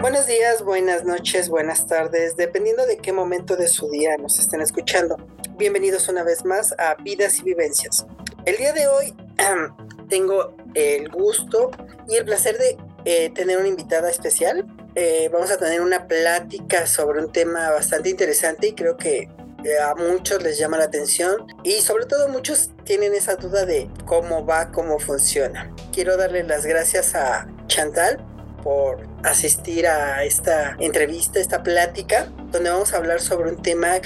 Buenos días, buenas noches, buenas tardes, dependiendo de qué momento de su día nos estén escuchando. Bienvenidos una vez más a Vidas y Vivencias. El día de hoy tengo el gusto y el placer de eh, tener una invitada especial. Eh, vamos a tener una plática sobre un tema bastante interesante y creo que a muchos les llama la atención y sobre todo muchos tienen esa duda de cómo va, cómo funciona. Quiero darle las gracias a Chantal por asistir a esta entrevista, esta plática, donde vamos a hablar sobre un tema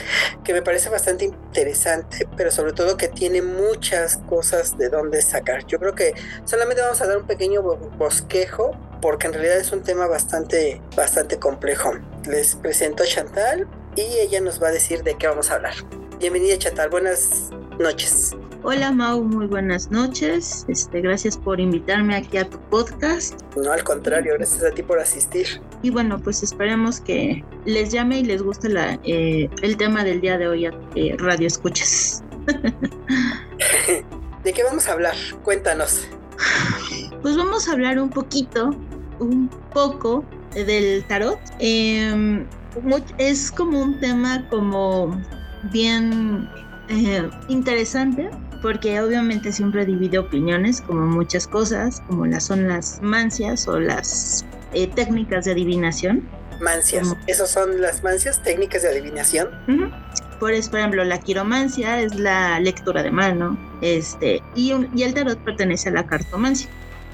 que me parece bastante interesante, pero sobre todo que tiene muchas cosas de dónde sacar. Yo creo que solamente vamos a dar un pequeño bosquejo, porque en realidad es un tema bastante, bastante complejo. Les presento a Chantal y ella nos va a decir de qué vamos a hablar. Bienvenida Chantal, buenas noches. Hola Mau, muy buenas noches. Este, gracias por invitarme aquí a tu podcast. No, al contrario, gracias a ti por asistir. Y bueno, pues esperemos que les llame y les guste la, eh, el tema del día de hoy a eh, Radio Escuchas. ¿De qué vamos a hablar? Cuéntanos. Pues vamos a hablar un poquito, un poco del tarot. Em, es como un tema como bien eh, interesante porque obviamente siempre divide opiniones, como muchas cosas, como las son las mancias o las eh, técnicas de adivinación. Mancias, ¿esos son las mancias, técnicas de adivinación? Por, ejemplo, la quiromancia es la lectura de mano, este, y, y el tarot pertenece a la cartomancia,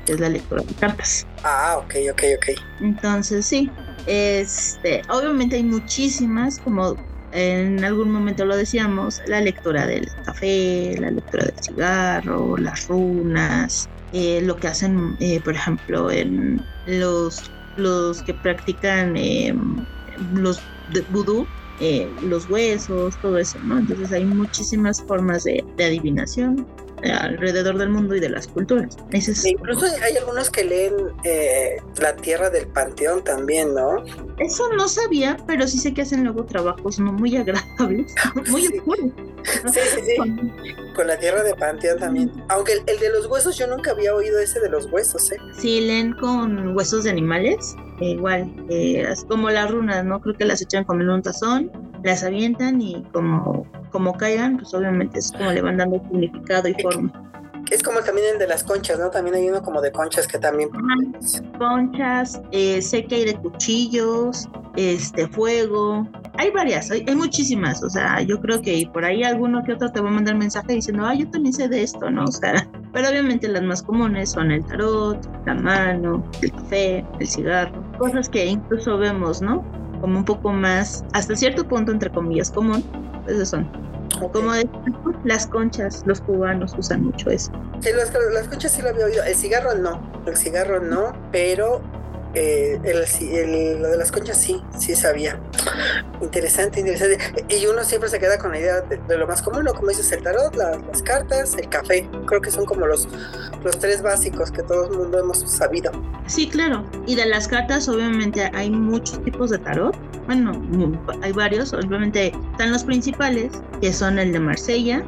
que es la lectura de cartas. Ah, ok, ok, ok. Entonces, sí, este, obviamente hay muchísimas, como en algún momento lo decíamos, la lectura del café, la lectura del cigarro, las runas, eh, lo que hacen, eh, por ejemplo, en los, los que practican em, los de vudú, eh, los huesos, todo eso, ¿no? Entonces hay muchísimas formas de adivinación alrededor del mundo y de las culturas. incluso hay algunos que leen eh, La Tierra del Panteón también, ¿no? Eso no sabía, pero sí sé que hacen luego trabajos no muy agradables, muy oscuros. Sí, sí, sí. Con la Tierra del Panteón también. Aunque el, de los huesos, yo nunca había oído ese de los huesos, ¿eh? Sí, leen con huesos de animales, eh, igual, eh, como las runas, ¿no? Creo que las echan como en un tazón, las avientan y como como caigan, pues obviamente es como le van dando significado y forma. Es como también el de las conchas, ¿no? También hay uno como de conchas que también. conchas, eh, sé que hay de cuchillos, este, fuego. Hay varias, hay, muchísimas. O sea, yo creo que por ahí alguno que otro te va a mandar mensaje diciendo, ah, yo también sé de esto, ¿no? O sea, pero obviamente las más comunes son el tarot, la mano, el café, el cigarro, cosas que incluso vemos, ¿no? Como un poco más, hasta cierto punto, entre comillas, común, esos son. Como las conchas, los cubanos usan mucho eso. Sí, las, las conchas sí lo había oído. El cigarro no, el cigarro no, pero eh, el, lo de las conchas sí, sí sabía. Interesante, interesante. Y uno siempre se queda con la idea de, lo más común, ¿no? Como dices, el tarot, las cartas, el café. Creo que son como los, los tres básicos que todo el mundo hemos sabido. Sí, claro. Y de las cartas, obviamente, hay muchos tipos de tarot. Bueno, hay varios. Obviamente están los principales, que son el de Marsella,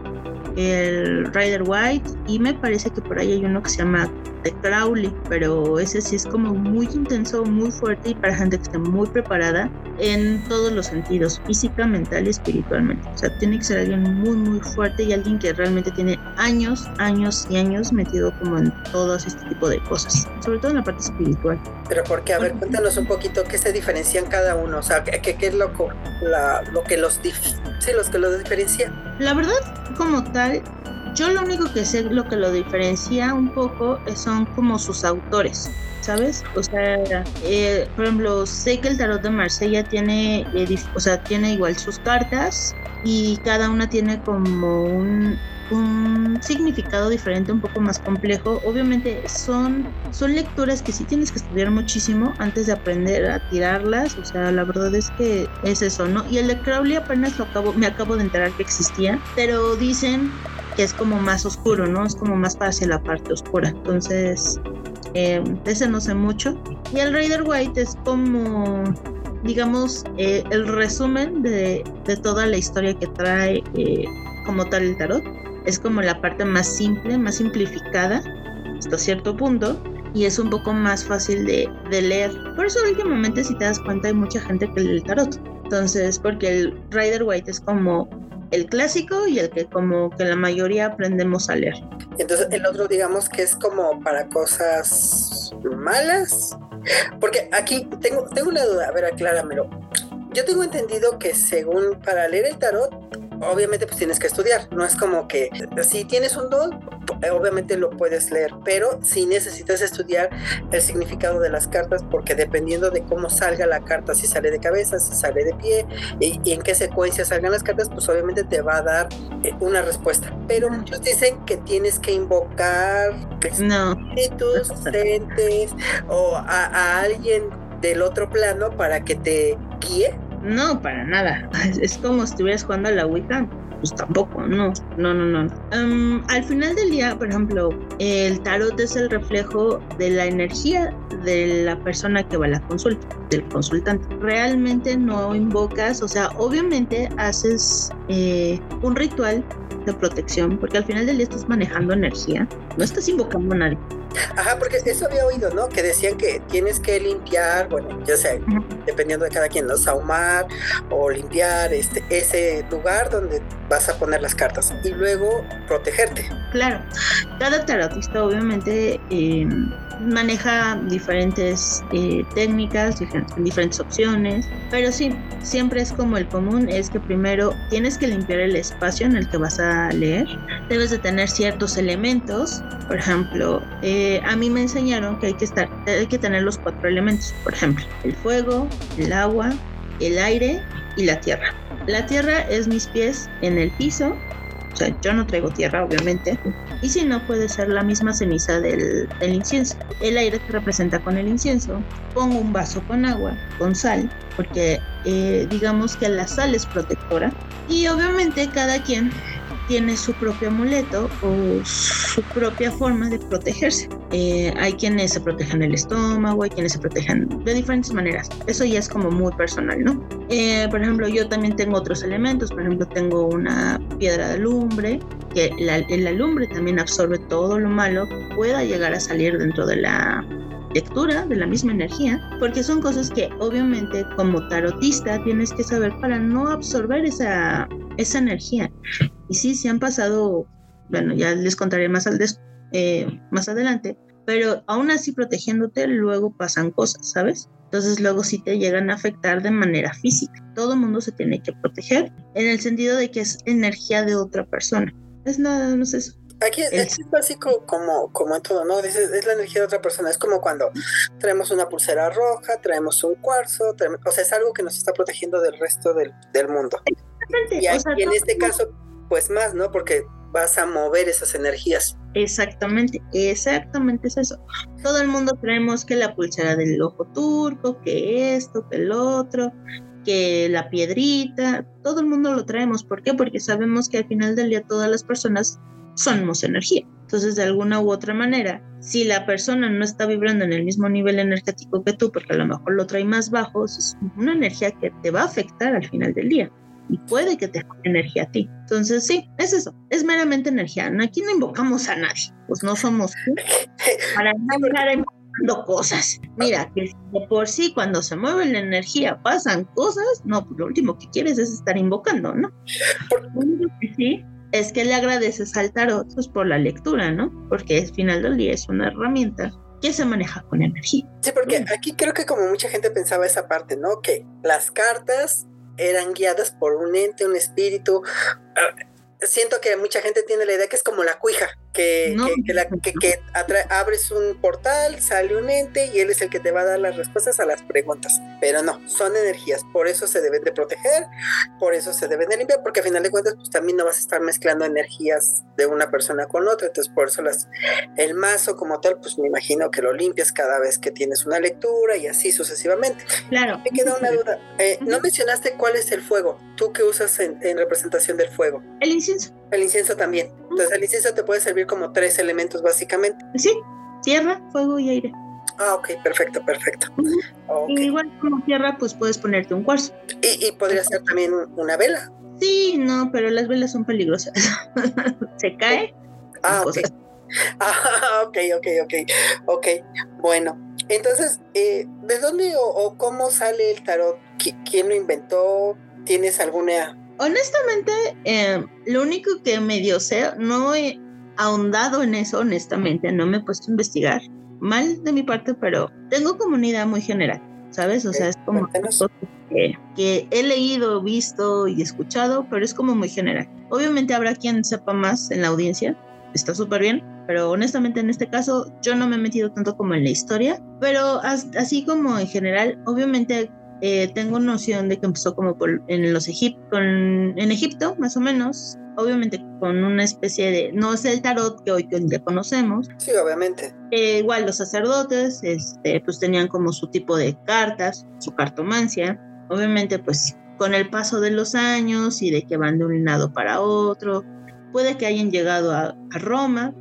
el Rider White, y me parece que por ahí hay uno que se llama de Crowley, pero ese sí es como muy intenso, muy fuerte y para gente que esté muy preparada en todos los sentidos, física, mental y espiritualmente. O sea, tiene que ser alguien muy, muy fuerte y alguien que realmente tiene años, años y años metido como en todo este tipo de cosas, sobre todo en la parte espiritual. Pero porque, a ver, cuéntanos un poquito qué se diferencian cada uno, o sea, qué, qué es lo, la, lo que los, sí, los que los diferencia. La verdad, como tal, yo lo único que sé, lo que lo diferencia un poco son como sus autores. ¿sabes? O sea, eh, por ejemplo, sé que el tarot de Marsella tiene, eh, o sea, tiene igual sus cartas y cada una tiene como un, un significado diferente, un poco más complejo. Obviamente son, son lecturas que sí tienes que estudiar muchísimo antes de aprender a tirarlas. O sea, la verdad es que es eso, ¿no? Y el de Crowley apenas lo acabo, me acabo de enterar que existía, pero dicen que es como más oscuro, ¿no? Es como más hacia la parte oscura. Entonces, eh, ese no sé mucho. Y el Rider White es como, digamos, eh, el resumen de, de, toda la historia que trae eh, como tal el tarot. Es como la parte más simple, más simplificada hasta cierto punto y es un poco más fácil de, leer. Por eso últimamente si te das cuenta hay mucha gente que lee el tarot. Entonces, porque el Rider White es como el clásico y el que como que la mayoría aprendemos a leer. Entonces el otro digamos que es como para cosas malas. Porque aquí tengo, tengo una duda, a ver, acláramelo. Yo tengo entendido que según para leer el tarot obviamente pues tienes que estudiar, no es como que si tienes un don, obviamente lo puedes leer, pero si necesitas estudiar el significado de las cartas porque dependiendo de cómo salga la carta, si sale de cabeza, si sale de pie y, en qué secuencia salgan las cartas, pues obviamente te va a dar eh, una respuesta. Pero muchos dicen que tienes que invocar espíritus, entes o a alguien del otro plano para que te guíe no, para nada. Es como si estuvieras jugando a la Ouija. Pues tampoco, no, no, no, no. Em, al final del día, por ejemplo, el tarot es el reflejo de la energía de la persona que va a la consulta, del consultante. Realmente no invocas, o sea, obviamente haces eh, un ritual de protección, porque al final del día estás manejando energía, no estás invocando a nadie. Ajá, porque eso había oído, ¿no? Que decían que tienes que limpiar, bueno, ya sea, dependiendo de cada quien, ¿no? Saumar o limpiar este, ese lugar donde vas a poner las cartas y luego protegerte. Claro, cada tarotista obviamente eh, maneja diferentes eh, técnicas, diferentes opciones, pero sí, siempre es como el común, es que primero tienes que limpiar el espacio en el que vas a leer, debes de tener ciertos elementos, por ejemplo, eh, a mí me enseñaron que hay que, hay que tener los cuatro elementos, por ejemplo, el fuego, el agua, el aire y la tierra. La tierra es mis pies en el piso, o sea, yo no traigo tierra, obviamente. Y si no, puede ser la misma ceniza del, incienso. El aire que representa con el incienso. Pongo un vaso con agua, con sal, porque eh, digamos que la sal es protectora. Y obviamente cada quien tiene su propio amuleto o su propia forma de protegerse. Eh, hay quienes se protegen el estómago, hay quienes se protegen de diferentes maneras. Eso ya es como muy personal, ¿no? Eh, por ejemplo, yo también tengo otros elementos. Por ejemplo, tengo una piedra de lumbre, que la, la lumbre también absorbe todo lo malo que pueda llegar a salir dentro de la lectura de la misma energía, porque son cosas que obviamente como tarotista tienes que saber para no absorber esa, esa energía. Y sí, se han pasado, bueno, ya les contaré más, al eh, más adelante, pero aún así protegiéndote luego pasan cosas, ¿sabes? Entonces luego sí te llegan a afectar de manera física. Todo mundo se tiene que proteger en el sentido de que es energía de otra persona. Es nada más eso. Aquí es, básico como, como en todo, ¿no? Es, es, la energía de otra persona. Es como cuando traemos una pulsera roja, traemos un cuarzo, o sea, es algo que nos está protegiendo del resto del, del mundo. Y, en este caso, pues más, ¿no? Porque vas a mover esas energías. Exactamente, exactamente es eso. Todo el mundo creemos que la pulsera del ojo turco, que esto, que el otro, que la piedrita, todo el mundo lo traemos. ¿Por qué? Porque sabemos que al final del día todas las personas somos energía. Entonces, de alguna u otra manera, si la persona no está vibrando en el mismo nivel energético que tú, porque a lo mejor lo trae más bajo, es una energía que te va a afectar al final del día y puede que te dé energía a ti. Entonces, sí, es eso, es meramente energía. Aquí no invocamos a nadie, pues no somos para estar invocando cosas. Mira, que de por sí cuando se mueve la energía pasan cosas, no, pues lo último que quieres es estar invocando, ¿no? sí es que le agradeces al tarot pues, por la lectura, ¿no? Porque al final del día es una herramienta que se maneja con energía. Sí, porque aquí creo que como mucha gente pensaba esa parte, ¿no? Que las cartas eran guiadas por un ente, un espíritu. Ah, siento que mucha gente tiene la idea que es como la cuija, que, que, abres un portal, sale un ente y él es el que te va a dar las respuestas a las preguntas. Pero no, son energías, por eso se deben de proteger, por eso se deben de limpiar, porque al final de cuentas pues también no vas a estar mezclando energías de una persona con otra, entonces por eso las, el mazo como tal, pues me imagino que lo limpias cada vez que tienes una lectura y así sucesivamente. Claro. Me queda una duda, eh, no mencionaste cuál es el fuego, tú qué usas en, en representación del fuego. El incienso. El incienso también. Entonces el incienso te puede servir como tres elementos básicamente. Sí, tierra, fuego y aire. Ah, ok, perfecto, perfecto. Y igual como tierra, pues puedes ponerte un cuarzo. ¿Y, podría ser también una vela? Sí, no, pero las velas son peligrosas. Se cae. Ah, ok. Ah, ok, ok, ok, ok. Bueno, entonces, eh, ¿de dónde o, cómo sale el tarot? ¿Quién lo inventó? ¿Tienes alguna...? Honestamente, eh, lo único que medio sé, no he ahondado en eso, honestamente, no me he puesto a investigar. Mal de mi parte, pero tengo comunidad muy general, ¿sabes? O sea, es como que, que, he leído, visto y escuchado, pero es como muy general. Obviamente habrá quien sepa más en la audiencia, está súper bien, pero honestamente en este caso yo no me he metido tanto como en la historia, pero así como en general, obviamente eh, tengo noción de que empezó como por, en los con, en Egipto, más o menos, obviamente con una especie de, no es el tarot que hoy ya conocemos. Sí, obviamente. Eh, igual los sacerdotes, este, pues tenían como su tipo de cartas, su cartomancia. Obviamente, pues con el paso de los años y de que van de un lado para otro, puede que hayan llegado a, Roma,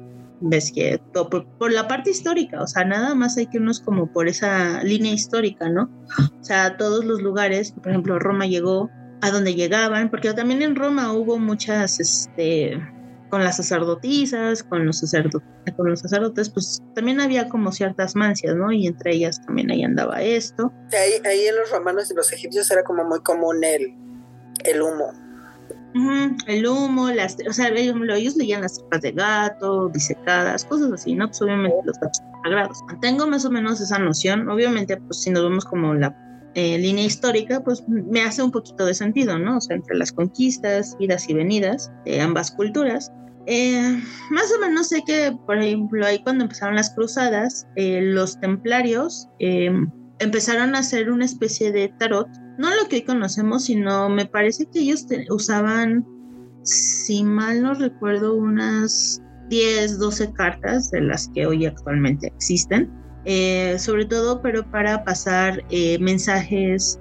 ves que por, por, la parte histórica, o sea, nada más hay que irnos como por esa línea histórica, ¿no? O sea, todos los lugares, por ejemplo, Roma llegó a donde llegaban, porque también en Roma hubo muchas, este, con las sacerdotisas, con los, sacerdotes, con los sacerdotes, pues también había como ciertas mancias, ¿no? Y entre ellas también ahí andaba esto. Ahí, ahí en los romanos y los egipcios era como muy común el, el humo el humo, las, o sea, ellos, leían las tripas de gato, disecadas, cosas así, ¿no? Pues obviamente los gatos sagrados. Tengo más o menos esa noción, obviamente, pues si nos vemos como la eh, línea histórica, pues me hace un poquito de sentido, ¿no? O sea, entre las conquistas, idas y venidas de ambas culturas. Eh, más o menos sé que, por ejemplo, ahí cuando empezaron las cruzadas, eh, los templarios empezaron a hacer una especie de tarot no lo que hoy conocemos, sino me parece que ellos usaban, si mal no recuerdo, unas 10, 12 cartas de las que hoy actualmente existen. Eh, sobre todo, pero para pasar eh, mensajes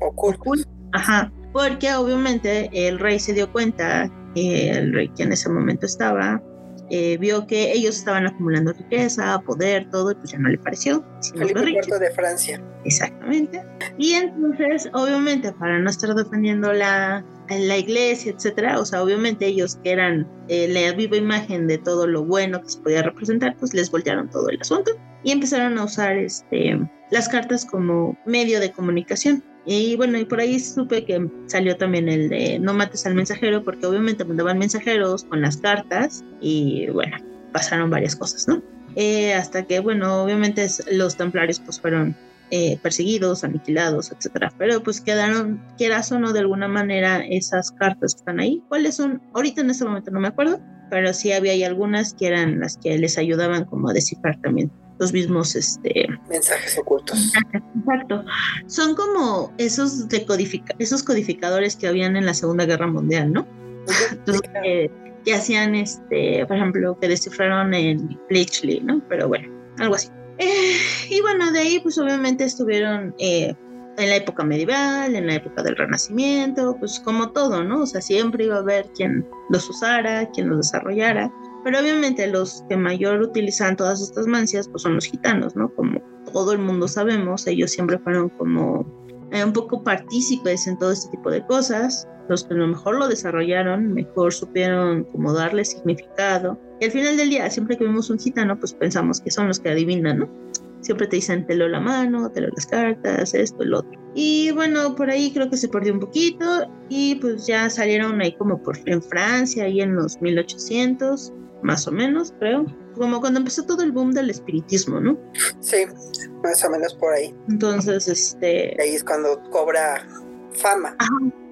ocultos. Ajá, porque obviamente el rey se dio cuenta, el rey que en ese momento estaba, eh, vio que ellos estaban acumulando riqueza, poder, todo, y pues ya no le pareció. Felipe IV de Francia. Exactamente. Y entonces, obviamente, para no estar defendiendo la, la iglesia, etcétera, o sea, obviamente ellos que eran eh, la viva imagen de todo lo bueno que se podía representar, pues les voltearon todo el asunto y empezaron a usar este, las cartas como medio de comunicación. Y bueno, y por ahí supe que salió también el de no mates al mensajero, porque obviamente mandaban mensajeros con las cartas y bueno, pasaron varias cosas, ¿no? Eh, hasta que, bueno, obviamente los templarios pues fueron eh, perseguidos, aniquilados, etcétera. Pero pues quedaron, quieras o no, de alguna manera esas cartas que están ahí. ¿Cuáles son? Ahorita en este momento no me acuerdo, pero sí había algunas que eran las que les ayudaban como a descifrar también los mismos este mensajes ocultos. Exacto. Son como esos decodifica esos codificadores que habían en la Segunda Guerra Mundial, ¿no? Entonces, eh, que hacían este, por ejemplo, que descifraron en Bleachley, ¿no? Pero bueno, algo así. Eh, y bueno, de ahí pues obviamente estuvieron eh, en la época medieval, en la época del Renacimiento, pues como todo, ¿no? O sea, siempre iba a haber quien los usara, quien los desarrollara. Pero obviamente los que mayor utilizan todas estas mancias pues son los gitanos, ¿no? Como todo el mundo sabemos, ellos siempre fueron como eh, un poco partícipes en todo este tipo de cosas. Los que a lo mejor lo desarrollaron, mejor supieron cómo darle significado. Y al final del día, siempre que vemos un gitano, pues pensamos que son los que adivinan, ¿no? Siempre te dicen, te lo la mano, te lo las cartas, esto, el otro. Y bueno, por ahí creo que se perdió un poquito y pues ya salieron ahí como por en Francia, ahí en los 1800 más o menos, creo. Como cuando empezó todo el boom del espiritismo, ¿no? Sí, más o menos por ahí. Entonces, este... Ahí es cuando cobra fama.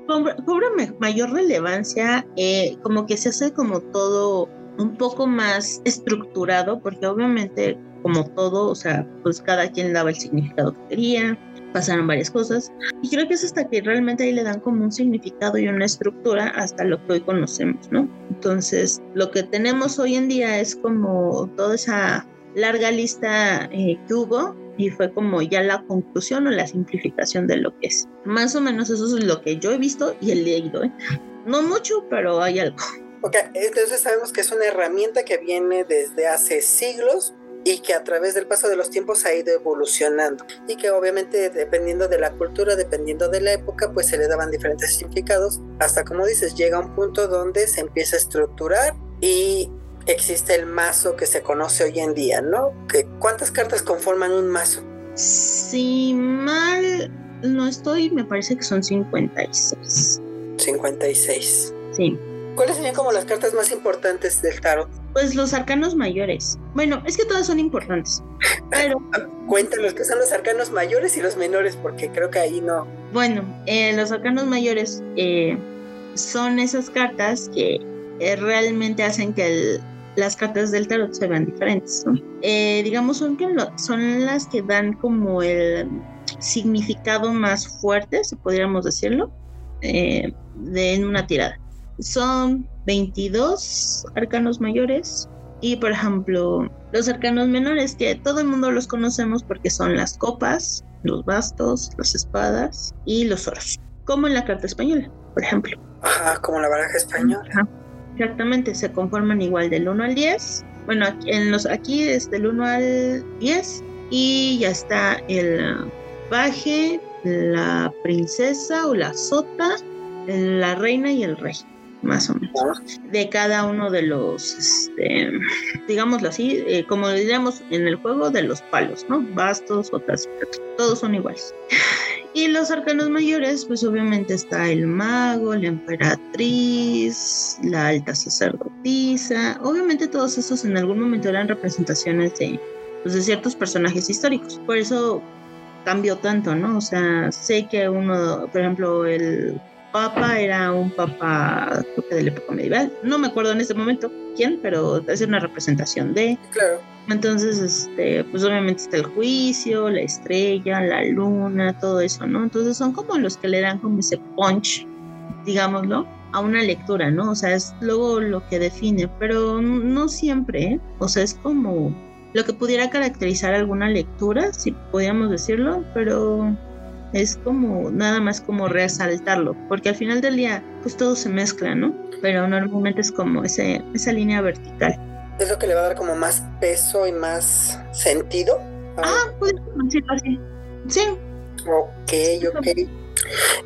cobra, mayor relevancia, eh, como que se hace como todo un poco más estructurado, porque obviamente como todo, o sea, pues cada quien daba el significado que quería, pasaron varias cosas y creo que es hasta que realmente ahí le dan como un significado y una estructura hasta lo que hoy conocemos, ¿no? Entonces, lo que tenemos hoy en día es como toda esa larga lista eh, que hubo y fue como ya la conclusión o la simplificación de lo que es. Más o menos eso es lo que yo he visto y he leído, ¿eh? No mucho, pero hay algo. Ok, entonces sabemos que es una herramienta que viene desde hace siglos y que a través del paso de los tiempos ha ido evolucionando y que obviamente dependiendo de la cultura, dependiendo de la época, pues se le daban diferentes significados hasta como dices, llega un punto donde se empieza a estructurar y existe el mazo que se conoce hoy en día, ¿no? ¿Cuántas cartas conforman un mazo? Si mal no estoy, me parece que son 56. 56. Sí. ¿Cuáles serían como las cartas más importantes del tarot? Pues los arcanos mayores. Bueno, es que todas son importantes. Pero. Cuéntanos qué son los arcanos mayores y los menores, porque creo que ahí no. Bueno, eh, los arcanos mayores eh, son esas cartas que eh, realmente hacen que las cartas del tarot se vean diferentes. digamos, son, que son las que dan como el significado más fuerte, si podríamos decirlo, de, en una tirada. Son 22 arcanos mayores y, por ejemplo, los arcanos menores, que todo el mundo los conocemos porque son las copas, los bastos, las espadas y los oros, como en la carta española, por ejemplo. Ajá, como la baraja española. exactamente, se conforman igual del 1 al 10. Bueno, aquí, en los, aquí es del 1 al 10 y ya está el paje, la princesa o la sota, la reina y el rey más o menos, de cada uno de los, este, digámoslo así, eh, como diríamos en el juego de los palos, ¿no? Bastos, otras, todos son iguales. Y los arcanos mayores, pues obviamente está el mago, la emperatriz, la alta sacerdotisa. Obviamente todos esos en algún momento eran representaciones de, pues, de ciertos personajes históricos. Por eso cambió tanto, ¿no? O sea, sé que uno, por ejemplo, el papa era un papa, creo que de la época medieval. No me acuerdo en este momento quién, pero es una representación de. Claro. Entonces, este, pues obviamente está el juicio, la estrella, la luna, todo eso, ¿no? Entonces son como los que le dan como ese punch, digámoslo, a una lectura, ¿no? O sea, es luego lo que define, pero no siempre, ¿eh? O sea, es como lo que pudiera caracterizar alguna lectura, si podríamos decirlo, pero es como nada más como resaltarlo, porque al final del día pues todo se mezcla, ¿no? Pero normalmente es como ese, esa línea vertical. Es lo que le va a dar como más peso y más sentido. Ah, pues decirlo así. Sí. Ok, ok.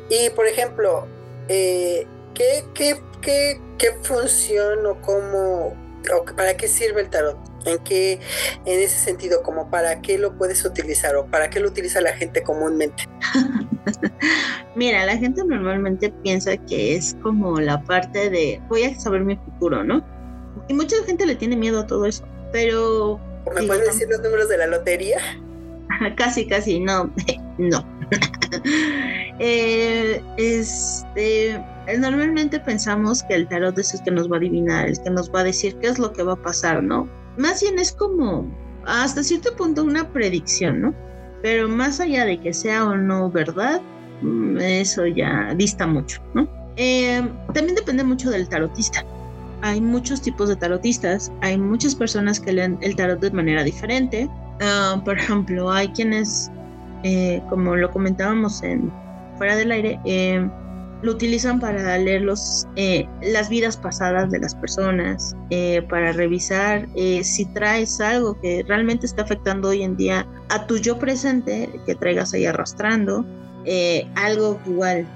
Y por ejemplo, eh, ¿qué, qué, qué, qué función o cómo, o para qué sirve el tarot? ¿En qué, en ese sentido, como para qué lo puedes utilizar o para qué lo utiliza la gente comúnmente? Mira, la gente normalmente piensa que es como la parte de voy a saber mi futuro, ¿no? Y mucha gente le tiene miedo a todo eso, pero... ¿Me puedes decir los números de la lotería? casi, casi, no, no. eh, este, normalmente pensamos que el tarot es el que nos va a adivinar, el que nos va a decir qué es lo que va a pasar, ¿no? Más bien es como hasta cierto punto una predicción, ¿no? Pero más allá de que sea o no verdad, mm, eso ya dista mucho, ¿no? Eh, también depende mucho del tarotista. Hay muchos tipos de tarotistas, hay muchas personas que leen el tarot de manera diferente. Ah, por ejemplo, hay quienes, eh, como lo comentábamos en fuera del aire, eh, lo utilizan para leer los, eh, las vidas pasadas de las personas, eh, para revisar eh, si traes algo que realmente está afectando hoy en día a tu yo presente, que traigas ahí arrastrando, algo igual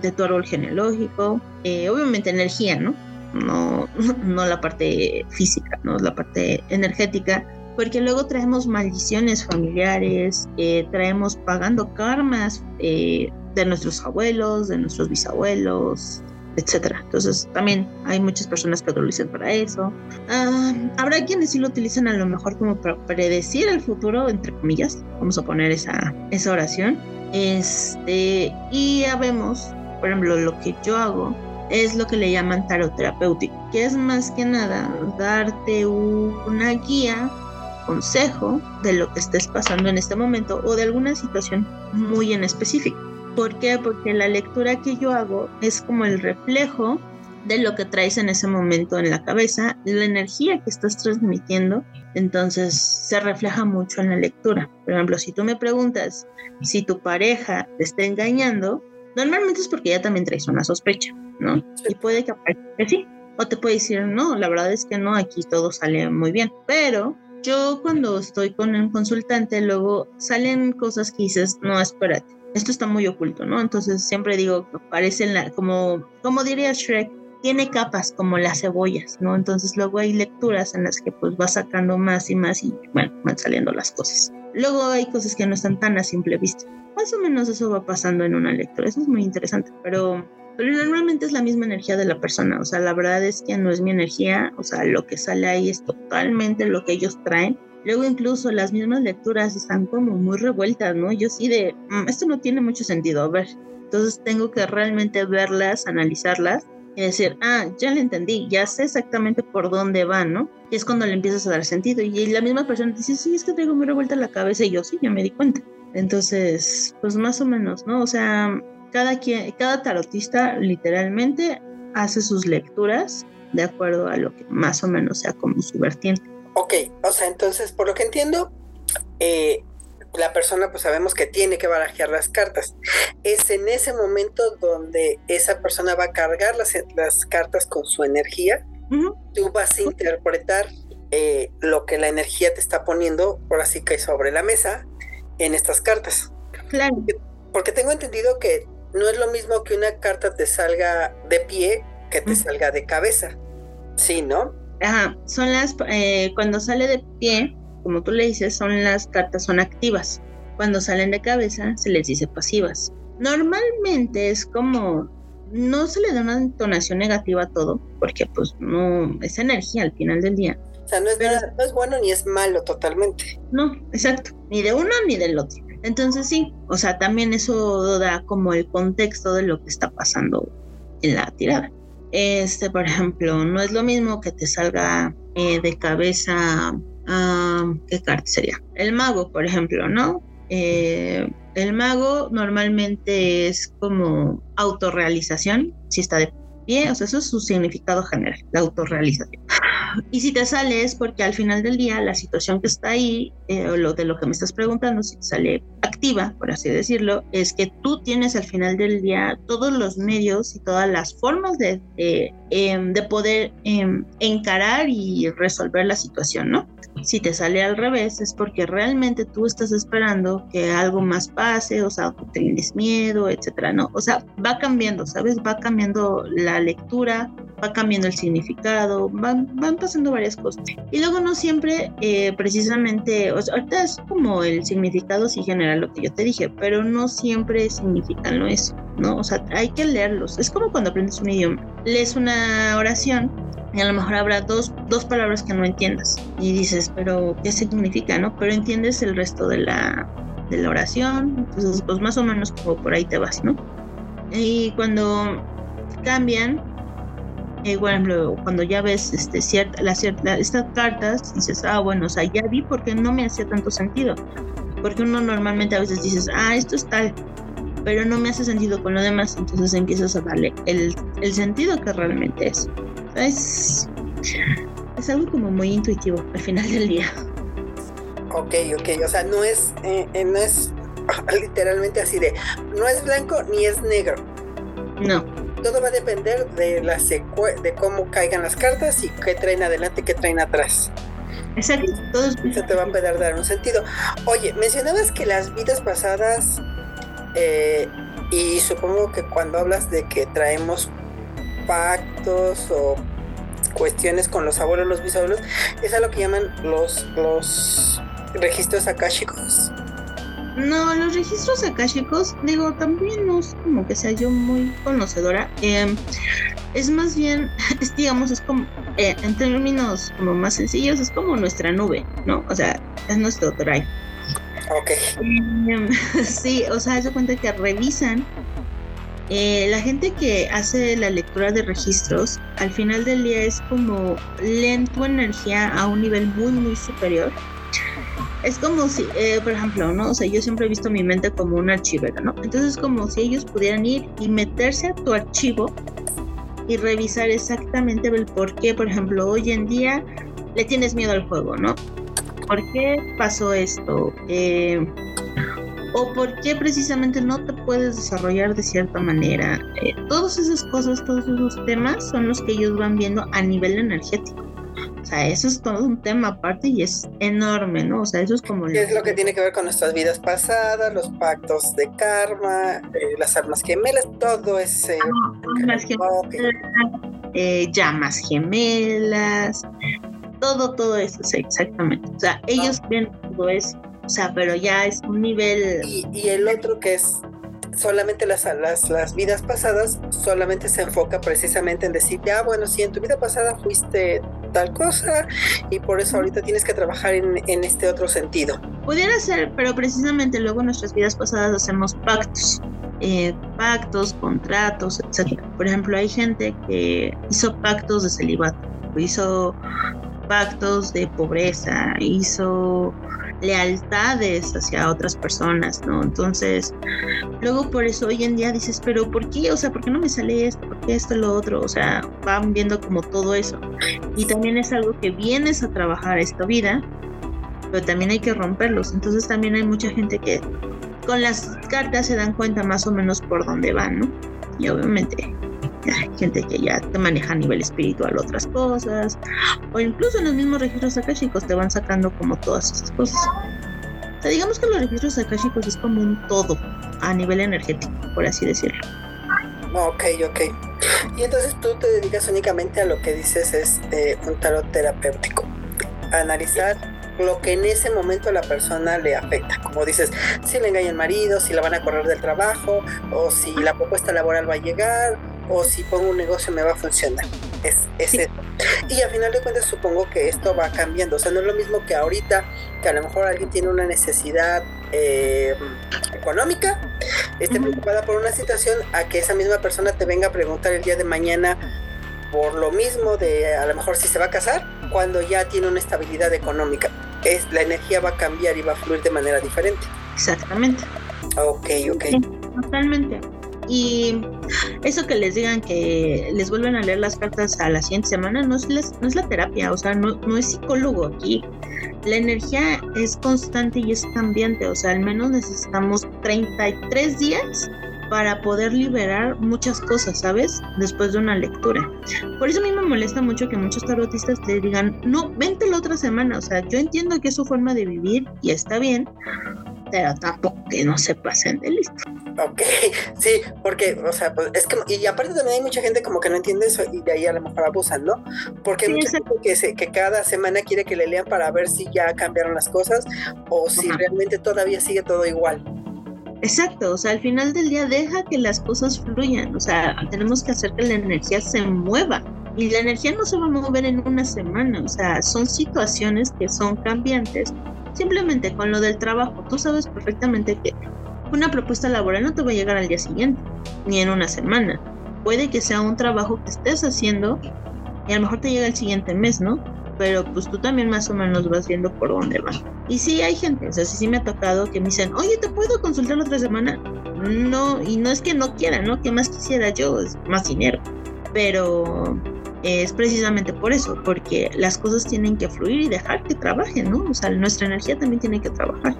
de tu árbol genealógico, obviamente energía, ¿no? No, no la parte física, no la parte energética, porque luego traemos maldiciones familiares, traemos pagando karmas de nuestros abuelos, de nuestros bisabuelos, etcétera. Entonces también hay muchas personas que lo utilizan para eso. Ah, habrá quienes sí lo utilizan a lo mejor como para predecir el futuro, entre comillas. Vamos a poner esa, esa oración. Este, y ya vemos, por ejemplo, lo que yo hago es lo que le llaman tarot terapéutico, que es más que nada darte una guía, consejo de lo que estés pasando en este momento o de alguna situación muy en específico. ¿Por qué? Porque la lectura que yo hago es como el reflejo de lo que traes en ese momento en la cabeza, la energía que estás transmitiendo, entonces se refleja mucho en la lectura. Por ejemplo, si tú me preguntas si tu pareja te está engañando, normalmente es porque ya también traes una sospecha, ¿no? Y puede que que sí, o te puede decir, no, la verdad es que no, aquí todo sale muy bien, pero yo cuando estoy con un consultante, luego salen cosas que dices, no, espérate esto está muy oculto, ¿no? Entonces siempre digo, parecen la, como, como diría Shrek, tiene capas como las cebollas, ¿no? Entonces luego hay lecturas en las que pues va sacando más y más y bueno, van saliendo las cosas. Luego hay cosas que no están tan a simple vista. Más o menos eso va pasando en una lectura, eso es muy interesante, pero, pero normalmente es la misma energía de la persona, o sea, la verdad es que no es mi energía, o sea, lo que sale ahí es totalmente lo que ellos traen. Luego incluso las mismas lecturas están como muy revueltas, ¿no? Yo sí de, mm, esto no tiene mucho sentido, a ver. Entonces tengo que realmente verlas, analizarlas y decir, ah, ya le entendí, ya sé exactamente por dónde va, ¿no? Y es cuando le empiezas a dar sentido. Y la misma persona dice, sí, es que traigo muy revuelta la cabeza. Y yo, sí, ya me di cuenta. Entonces, pues más o menos, ¿no? O sea, cada, quien, cada tarotista literalmente hace sus lecturas de acuerdo a lo que más o menos sea como su vertiente. Ok, o sea, entonces, por lo que entiendo, eh, la persona pues sabemos que tiene que barajear las cartas. Es en ese momento donde esa persona va a cargar las, las cartas con su energía. Tú vas a interpretar eh, lo que la energía te está poniendo, por así que sobre la mesa, en estas cartas. Claro. Porque, tengo entendido que no es lo mismo que una carta te salga de pie que te salga de cabeza. Sí, ¿no? Ajá, son las, eh, cuando sale de pie, como tú le dices, son las cartas son activas. Cuando salen de cabeza se les dice pasivas. Normalmente es como no se le da una entonación negativa a todo, porque pues no es energía al final del día. O sea, no es, no es bueno ni es malo totalmente. No, exacto, ni de uno ni del otro. Entonces sí, o sea, también eso da como el contexto de lo que está pasando en la tirada. Este, por ejemplo, no es lo mismo que te salga eh, de cabeza Ah, ¿qué carta sería? El mago, por ejemplo, ¿no? Eh, el mago normalmente es como autorrealización, si está de pie, o sea, eso es su significado general, la autorrealización. Y si te sale es porque al final del día la situación que está ahí, eh, o lo de lo que me estás preguntando, si te sale activa, por así decirlo, es que tú tienes al final del día todos los medios y todas las formas de, de, em, poder em, encarar y resolver la situación, ¿no? Si te sale al revés es porque realmente tú estás esperando que algo más pase, o sea, tienes miedo, etcétera, ¿no? O sea, va cambiando, ¿sabes? Va cambiando la lectura, va cambiando el significado, van, van pasando varias cosas. Y luego no siempre eh, precisamente, o sea, ahorita es como el significado sí general lo que yo te dije, pero no siempre significan lo eso, ¿no? O sea, hay que leerlos. Es como cuando aprendes un idioma. Lees una oración y a lo mejor habrá dos, dos palabras que no entiendas y dices, pero ¿qué significa, no? Pero entiendes el resto de la, de la oración, entonces pues más o menos como por ahí te vas, ¿no? Y cuando cambian, eh, bueno, cuando ya ves este, cierta, la, cierta, estas cartas, dices, ah, bueno, o sea, ya vi porque no me hacía tanto sentido. Porque uno normalmente a veces dices, ah, esto es tal, pero no me hace sentido con lo demás, entonces empiezas a darle el, el sentido que realmente es. Es, es algo como muy intuitivo al final del día. Ok, ok, o sea, no es, eh, eh, no es literalmente así de, no es blanco ni es negro. No todo va a depender de la de cómo caigan las cartas y qué traen adelante y qué traen atrás. Exacto, todos se te va a poder dar un sentido. Oye, mencionabas que las vidas pasadas eh, y supongo que cuando hablas de que traemos pactos o cuestiones con los abuelos, los bisabuelos, es a lo que llaman los los registros akáshicos. No, los registros akáshicos, digo, también no es como que sea yo muy conocedora. Em, es más bien, es, digamos, es como, eh, en términos como más sencillos, es como nuestra nube, ¿no? O sea, es nuestro drive. Ok. Em, sí, o sea, se cuenta que revisan. Eh, la gente que hace la lectura de registros, al final del día es como leen tu energía a un nivel muy, muy superior es como si, eh, por ejemplo, ¿no? O sea, yo siempre he visto mi mente como un archivero, ¿no? Entonces es como si ellos pudieran ir y meterse a tu archivo y revisar exactamente el por qué, por ejemplo, hoy en día le tienes miedo al juego, ¿no? ¿Por qué pasó esto? Eh, o por qué precisamente no te puedes desarrollar de cierta manera. Eh, todas esas cosas, todos esos temas son los que ellos van viendo a nivel energético. O sea, eso es todo un tema aparte y es enorme, ¿no? O sea, eso es como... Es lo que tiene que ver con nuestras vidas pasadas, los pactos de karma, eh, las armas gemelas, todo ese... Ah, eh, llamas gemelas, todo, todo eso, exactamente. O sea, ellos ven todo eso, o sea, pero ya es un nivel... Y, el otro que es solamente las, las, las, vidas pasadas solamente se enfoca precisamente en decir, ya, bueno, si en tu vida pasada fuiste tal cosa y por eso ahorita tienes que trabajar en, en este otro sentido. Pudiera ser, pero precisamente luego en nuestras vidas pasadas hacemos pactos. Eh, pactos, contratos, etc. Por ejemplo, hay gente que hizo pactos de celibato, hizo pactos de pobreza, hizo lealtades hacia otras personas, ¿no? Entonces, luego por eso hoy en día dices, pero ¿por qué? O sea, ¿por qué no me sale esto? ¿Por qué esto, lo otro? O sea, van viendo como todo eso. Y también es algo que vienes a trabajar esta vida, pero también hay que romperlos. Entonces también hay mucha gente que con las cartas se dan cuenta más o menos por dónde van, ¿no? Y obviamente gente que ya te maneja a nivel espiritual otras cosas, o incluso en los mismos registros akashicos te van sacando como todas esas cosas. O sea, digamos que los registros akashicos es como un todo a nivel energético, por así decirlo. Ok, ok. Y entonces tú te dedicas únicamente a lo que dices es eh, un tarot terapéutico, analizar lo que en ese momento a la persona le afecta. Como dices, si le engaña el marido, si la van a correr del trabajo, o si la propuesta laboral va a llegar, o si pongo un negocio me va a funcionar. Es, es eso. Y al final de cuentas supongo que esto va cambiando. O sea, no es lo mismo que ahorita, que a lo mejor alguien tiene una necesidad eh, económica, esté preocupada por una situación, a que esa misma persona te venga a preguntar el día de mañana por lo mismo de a lo mejor si se va a casar, cuando ya tiene una estabilidad económica. Es, la energía va a cambiar y va a fluir de manera diferente. Exactamente. Ok, ok. totalmente. Y eso que les digan que les vuelven a leer las cartas a la siguiente semana no es, no es la terapia, o sea, no, no es psicólogo aquí. La energía es constante y es cambiante, o sea, al menos necesitamos 33 días para poder liberar muchas cosas, ¿sabes? Después de una lectura. Por eso a mí me molesta mucho que muchos tarotistas te digan, no, vente la otra semana, o sea, yo entiendo que es su forma de vivir y está bien, pero tampoco que no se pasen de listo. Ok, sí, porque, o sea, pues es que, y aparte también hay mucha gente como que no entiende eso y de ahí a lo mejor abusan, ¿no? Porque hay mucha gente que, se, que cada semana quiere que le lean para ver si ya cambiaron las cosas o si realmente todavía sigue todo igual. Exacto, o sea, al final del día deja que las cosas fluyan, o sea, tenemos que hacer que la energía se mueva y la energía no se va a mover en una semana, o sea, son situaciones que son cambiantes Simplemente con lo del trabajo, tú sabes perfectamente que una propuesta laboral no te va a llegar al día siguiente, ni en una semana. Puede que sea un trabajo que estés haciendo y a lo mejor te llega el siguiente mes, ¿no? Pero pues tú también más o menos vas viendo por dónde va. Y sí hay gente, o sea, sí, sí me ha tocado que me dicen, oye, ¿te puedo consultar la otra semana? No, y no es que no quiera, ¿no? Que más quisiera yo, es más dinero. Pero es precisamente por eso, porque las cosas tienen que fluir y dejar que trabajen, ¿no? O sea, nuestra energía también tiene que trabajar.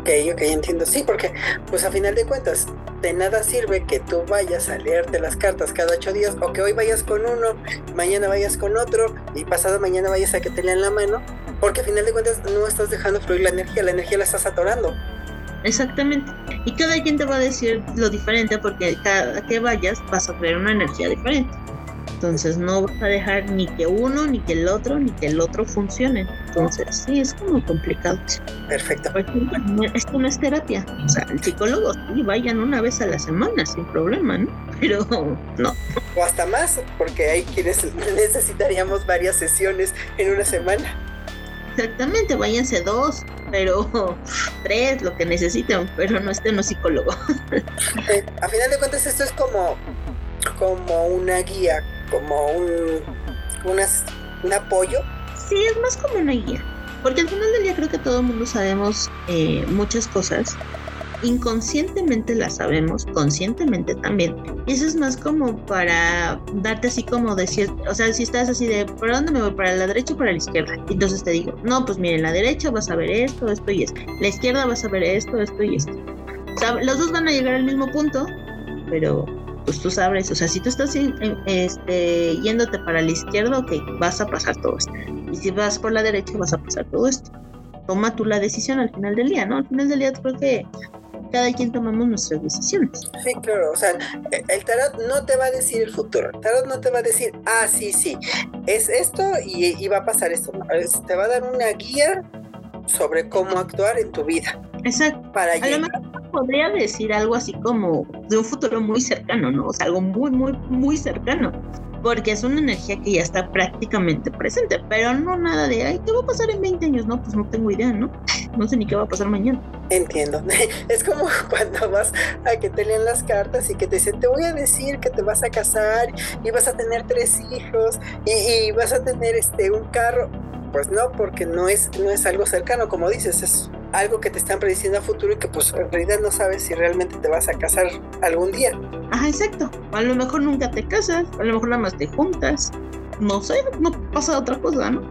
Ok, ok, entiendo. Sí, porque pues a final de cuentas, de nada sirve que tú vayas a leerte las cartas cada ocho días o que hoy vayas con uno, mañana vayas con otro y pasado mañana vayas a que te lean la mano, porque a final de cuentas no estás dejando fluir la energía, la energía la estás atorando. Exactamente. Y cada quien te va a decir lo diferente porque cada que vayas vas a traer una energía diferente. Entonces no vas a dejar ni que uno, ni que el otro, ni que el otro funcione. Entonces sí, es como complicado. Perfecto. esto no es terapia. O sea, el psicólogo sí vayan una vez a la semana sin problema, ¿no? Pero no. O hasta más, porque hay quienes necesitaríamos varias sesiones en una semana. Exactamente, váyanse dos, pero tres, lo que necesiten, pero no estén los psicólogos. Eh, a final de cuentas, esto es como, como una guía como un, un apoyo. Sí, es más como una guía. Porque al final del día creo que todo el mundo sabemos eh, muchas cosas. Inconscientemente las sabemos, conscientemente también. Y eso es más como para darte así como decir, o sea, si estás así de, ¿para dónde me voy? ¿Para la derecha o para la izquierda? Entonces te digo, no, pues miren, la derecha vas a ver esto, esto y esto. La izquierda vas a ver esto, esto y esto. O sea, los dos van a llegar al mismo punto, pero pues tú sabes, o sea, si tú estás este, yéndote para la izquierda, ok, vas a pasar todo esto. Y si vas por la derecha, vas a pasar todo esto. Toma tú la decisión al final del día, ¿no? Al final del día creo que cada quien tomamos nuestras decisiones. Sí, claro, o sea, el tarot no te va a decir el futuro, el tarot no te va a decir, ah, sí, sí, es esto y, va a pasar esto, te va a dar una guía sobre cómo actuar en tu vida. Exacto. Para mejor podría decir algo así como de un futuro muy cercano, ¿no? O sea, algo muy, muy, muy cercano porque es una energía que ya está prácticamente presente, pero no nada de, ay, ¿qué va a pasar en 20 años? No, pues no tengo idea, ¿no? No sé ni qué va a pasar mañana. Entiendo. Es como cuando vas a que te leen las cartas y que te dicen, te voy a decir que te vas a casar y vas a tener tres hijos y, y vas a tener este un carro. Pues no, porque no es, no es algo cercano, como dices, es algo que te están prediciendo a futuro y que pues en realidad no sabes si realmente te vas a casar algún día. Ajá, exacto. A lo mejor nunca te casas, a lo mejor nada más te juntas. No sé, no pasa otra cosa, ¿no?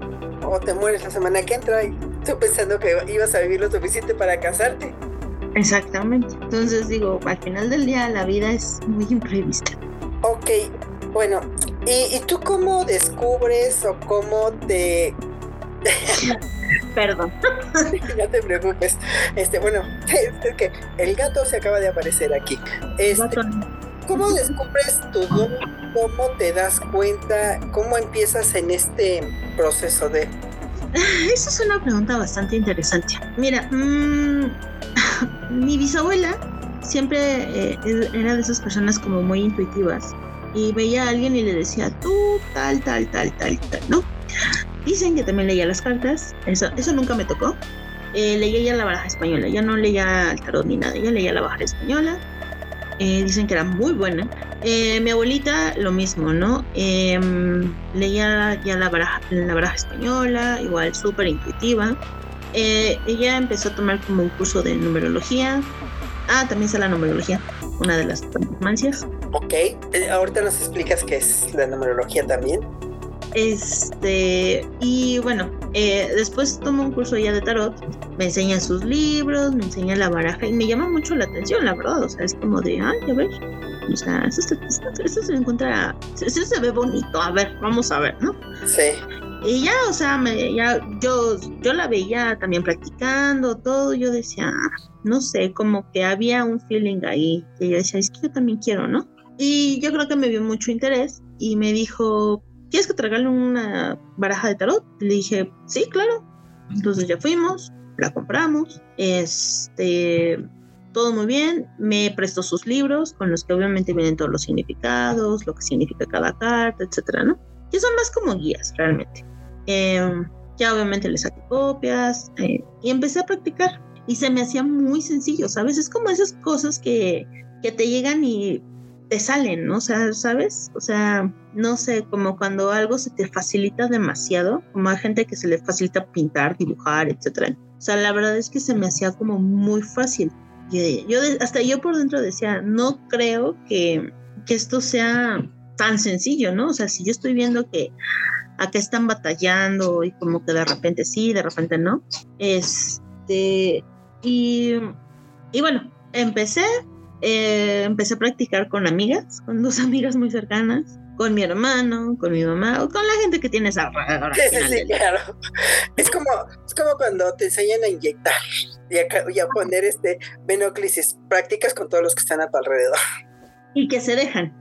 O te mueres la semana que entra y tú pensando que ibas a vivir lo suficiente para casarte. Exactamente. Entonces digo, al final del día la vida es muy imprevista. Ok, bueno, ¿y, y tú cómo descubres o cómo te Perdón. no te preocupes. Este, bueno, es que el gato se acaba de aparecer aquí. Este, ¿Cómo descubres tu don? ¿Cómo te das cuenta? ¿Cómo empiezas en este proceso de...? Esa es una pregunta bastante interesante. Mira, mmm, mi bisabuela siempre eh, era de esas personas como muy intuitivas y veía a alguien y le decía, tú tal, tal, tal, tal, tal, ¿no? Dicen que también leía las cartas, eso, eso nunca me tocó. Eh, leía ya la baraja española, ya no leía el tarot ni nada, ya leía la baraja española. Eh, dicen que era muy buena. Eh, mi abuelita, lo mismo, ¿no? Em, leía ya la baraja, la baraja española, igual súper intuitiva. ella empezó a tomar como un curso de numerología. Ah, también está la numerología, una de las mancias. Ok, ahorita nos explicas qué es la numerología también. Este, y bueno, eh, después tomo un curso ya de tarot, me enseña sus libros, me enseña la baraja y me llama mucho la atención, la verdad. O sea, es como de, ay, a ver, o sea, esto, se encuentra, esto se ve bonito, a ver, vamos a ver, ¿no? Sí. Y ya, o sea, me, ya, yo, yo la veía también practicando todo, yo decía, no sé, como que había un feeling ahí, que yo decía, es que yo también quiero, ¿no? Y yo creo que me vio mucho interés y me dijo, ¿quieres que te regale una baraja de tarot? Le dije, sí, claro. Entonces ya fuimos, la compramos, este, todo muy bien, me prestó sus libros con los que obviamente vienen todos los significados, lo que significa cada carta, etcétera, ¿no? Que son más como guías realmente. Em, ya obviamente le saqué copias eh, y empecé a practicar y se me hacía muy sencillo, ¿sabes? Es como esas cosas que, que te llegan y te salen, ¿no? O sea, ¿sabes? O sea, no sé, como cuando algo se te facilita demasiado, como hay gente que se le facilita pintar, dibujar, etcétera. O sea, la verdad es que se me hacía como muy fácil. Yo, hasta yo por dentro decía, no creo que, que esto sea tan sencillo, ¿no? O sea, si yo estoy viendo que acá están batallando y como que de repente sí, de repente no. Este, y, y bueno, empecé, eh, empecé a practicar con amigas, con dos amigas muy cercanas, con mi hermano, con mi mamá o con la gente que tienes alrededor. Sí, sí, claro. Es como, es como cuando te enseñan a inyectar y a, poner este venoclisis prácticas con todos los que están a tu alrededor. Y que se dejan.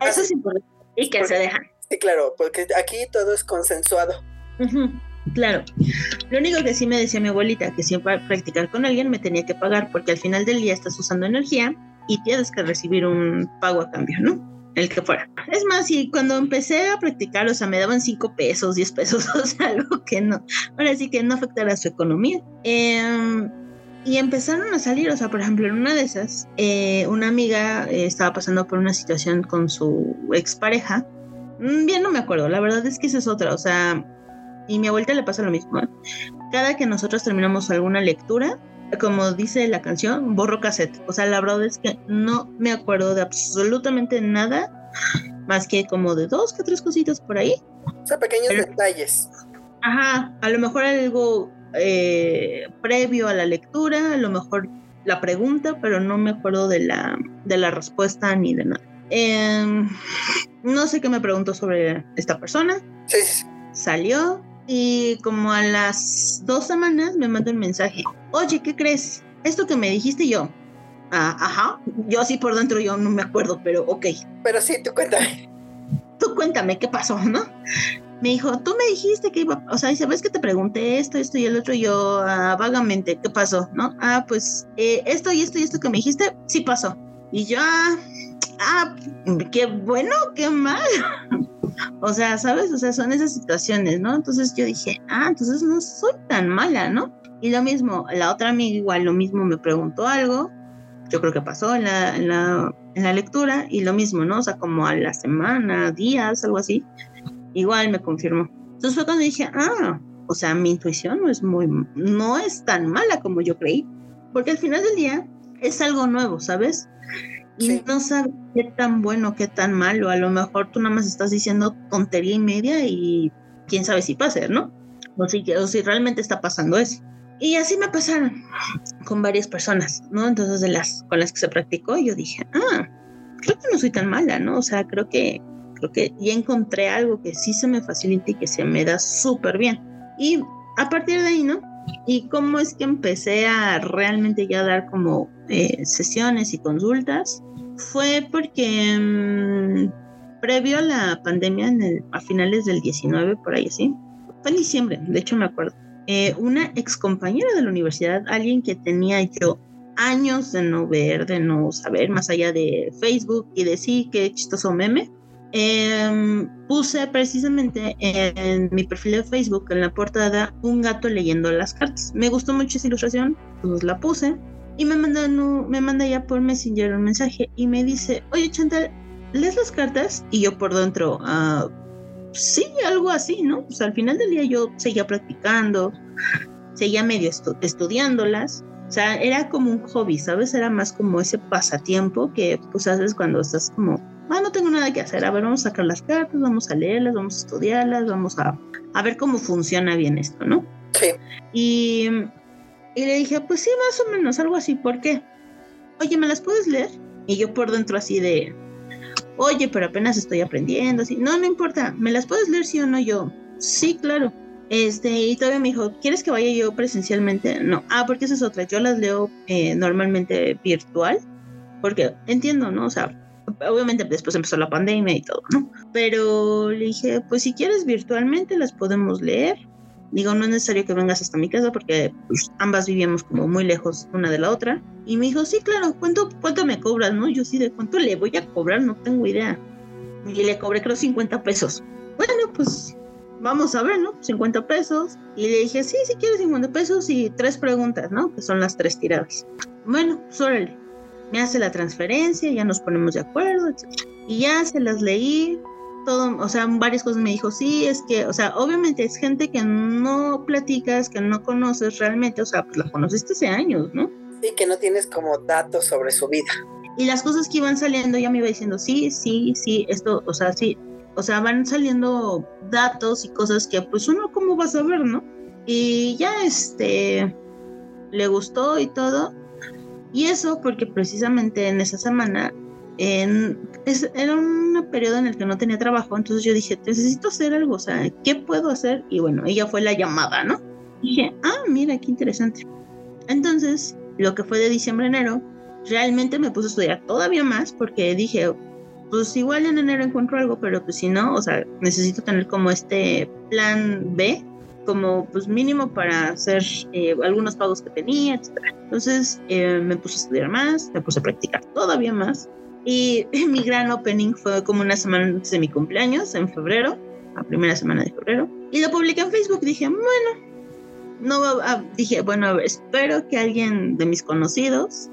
Eso es importante. Y que se dejan. Sí, claro, porque aquí todo es consensuado. Claro. Lo único que sí me decía mi abuelita, que siempre practicar con alguien me tenía que pagar, porque al final del día estás usando energía y tienes que recibir un pago a cambio, ¿no? El que fuera. Es más, y cuando empecé a practicar, o sea, me daban 5 pesos, 10 pesos, o sea, algo que no, ahora sí que no afectara su economía. Em, y empezaron a salir, o sea, por ejemplo, en una de esas, eh, una amiga eh, estaba pasando por una situación con su expareja. Mm, bien, no me acuerdo, la verdad es que esa es otra, o sea, y mi abuelita le pasa lo mismo. ¿eh? Cada que nosotros terminamos alguna lectura, como dice la canción, borro cassette. O sea, la verdad es que no me acuerdo de absolutamente nada, más que como de dos que tres cositas por ahí. O sea, pequeños detalles. Ajá, a lo mejor algo eh, previo a la lectura, a lo mejor la pregunta, pero no me acuerdo de la, de la respuesta ni de nada. Em, no sé qué me preguntó sobre esta persona. Sí. Salió, y como a las dos semanas me mandó un mensaje, oye, ¿qué crees? Esto que me dijiste yo, Ah, ajá. Yo así por dentro yo no me acuerdo, pero ok. Pero sí, tú cuéntame. Tú cuéntame qué pasó, ¿no? Me dijo, tú me dijiste que iba, o sea, ¿sabes que te pregunté esto, esto y el otro? Y yo, ah, vagamente, ¿qué pasó? ¿No? Ah, pues eh, esto y esto y esto que me dijiste, sí pasó. Y yo, ah, ah qué bueno, qué mal. O sea, ¿sabes? O sea, son esas situaciones, ¿no? Entonces yo dije, ah, entonces no soy tan mala, ¿no? Y lo mismo, la otra amiga igual lo mismo me preguntó algo, yo creo que pasó en la, en la, en la lectura y lo mismo, ¿no? O sea, como a la semana, días, algo así, igual me confirmó. Entonces fue cuando dije, ah, o sea, mi intuición no es muy, no es tan mala como yo creí, porque al final del día es algo nuevo, ¿sabes? Y no sabes qué tan bueno, qué tan malo. A lo mejor tú nada más estás diciendo tontería y media y quién sabe si pasa, ¿no? O si, o si realmente está pasando eso. Y así me pasaron con varias personas, ¿no? Entonces, de las con las que se practicó, yo dije, ah, creo que no soy tan mala, ¿no? O sea, creo que, creo que ya encontré algo que sí se me facilita y que se me da súper bien. Y a partir de ahí, ¿no? Y cómo es que empecé a realmente ya dar como eh, sesiones y consultas, fue porque mm, previo a la pandemia, a finales del 19, por ahí así, fue en diciembre, de hecho me acuerdo eh, una ex compañera de la universidad, alguien que tenía yo años de no ver, de no saber, más allá de Facebook y de sí, qué chistoso meme, em, puse precisamente en mi perfil de Facebook, en la portada, un gato leyendo las cartas. Me gustó mucho esa ilustración, pues la puse y me manda, me manda ya por Messenger un mensaje y me dice, oye Chantal, ¿lees las cartas? Y yo por dentro, ah sí, algo así, ¿no? Pues al final del día yo seguía practicando, seguía medio estudiándolas. O sea, era como un hobby, ¿sabes? Era más como ese pasatiempo que pues haces cuando estás como, ah, no tengo nada que hacer, a ver, vamos a sacar las cartas, vamos a leerlas, vamos a estudiarlas, vamos a, a ver cómo funciona bien esto, ¿no? Sí. Y, y le dije, pues sí, más o menos, algo así, ¿por qué? Oye, ¿me las puedes leer? Y yo por dentro así de, oye, pero apenas estoy aprendiendo, así, no, no importa, ¿me las puedes leer sí o no yo? Sí, claro. Este, y todavía me dijo, ¿quieres que vaya yo presencialmente? No, ah, porque esa es otra, yo las leo eh, normalmente virtual, porque entiendo, ¿no? O sea, obviamente después empezó la pandemia y todo, ¿no? Pero le dije, pues si quieres virtualmente las podemos leer, Digo, no es necesario que vengas hasta mi casa porque pues, ambas vivíamos como muy lejos una de la otra. Y me dijo, sí, claro, ¿cuánto, ¿cuánto me cobras? No, yo sí, ¿de cuánto le voy a cobrar? No tengo idea. Y le cobré creo 50 pesos. Bueno, pues vamos a ver, ¿no? 50 pesos. Y le dije, sí, si quieres 50 pesos y tres preguntas, ¿no? Que son las tres tiradas. Bueno, pues órale. Me hace la transferencia, ya nos ponemos de acuerdo, etc. Y ya se las leí, todo, o sea, varias cosas me dijo, sí, es que, o sea, obviamente es gente que no platicas, que no conoces realmente, o sea, pues la conociste hace años, ¿no? Sí, que no tienes como datos sobre su vida. Y las cosas que iban saliendo, ya me iba diciendo, sí, sí, sí, esto, o sea, sí, o sea, van saliendo datos y cosas que pues uno cómo va a saber, ¿no? Y ya, este, le gustó y todo. Y eso porque precisamente en esa semana era un periodo en el que no tenía trabajo, entonces yo dije, necesito hacer algo, o sea, ¿qué puedo hacer? Y bueno, ella fue la llamada, ¿no? dije, ah, mira, qué interesante. Entonces, lo que fue de diciembre a enero, realmente me puse a estudiar todavía más porque dije, pues igual en enero encuentro algo, pero pues si no, o sea, necesito tener como este plan B, como pues mínimo para hacer eh, algunos pagos que tenía, etc. Entonces eh, me puse a estudiar más, me puse a practicar todavía más y mi gran opening fue como una semana antes de mi cumpleaños, en febrero, la primera semana de febrero. Y lo publiqué en Facebook. Dije, bueno, no a, dije, bueno, espero que alguien de mis conocidos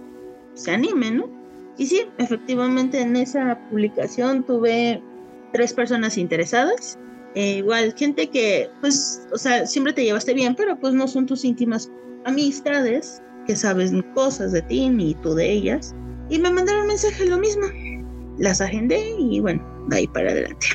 se anime, ¿no? Y sí, efectivamente en esa publicación tuve tres personas interesadas. Eh, igual, gente que, pues, o sea, siempre te llevaste bien, pero pues no son tus íntimas amistades, que sabes cosas de ti ni tú de ellas. Y me mandaron mensaje lo mismo. Las agendé y bueno, de ahí para adelante.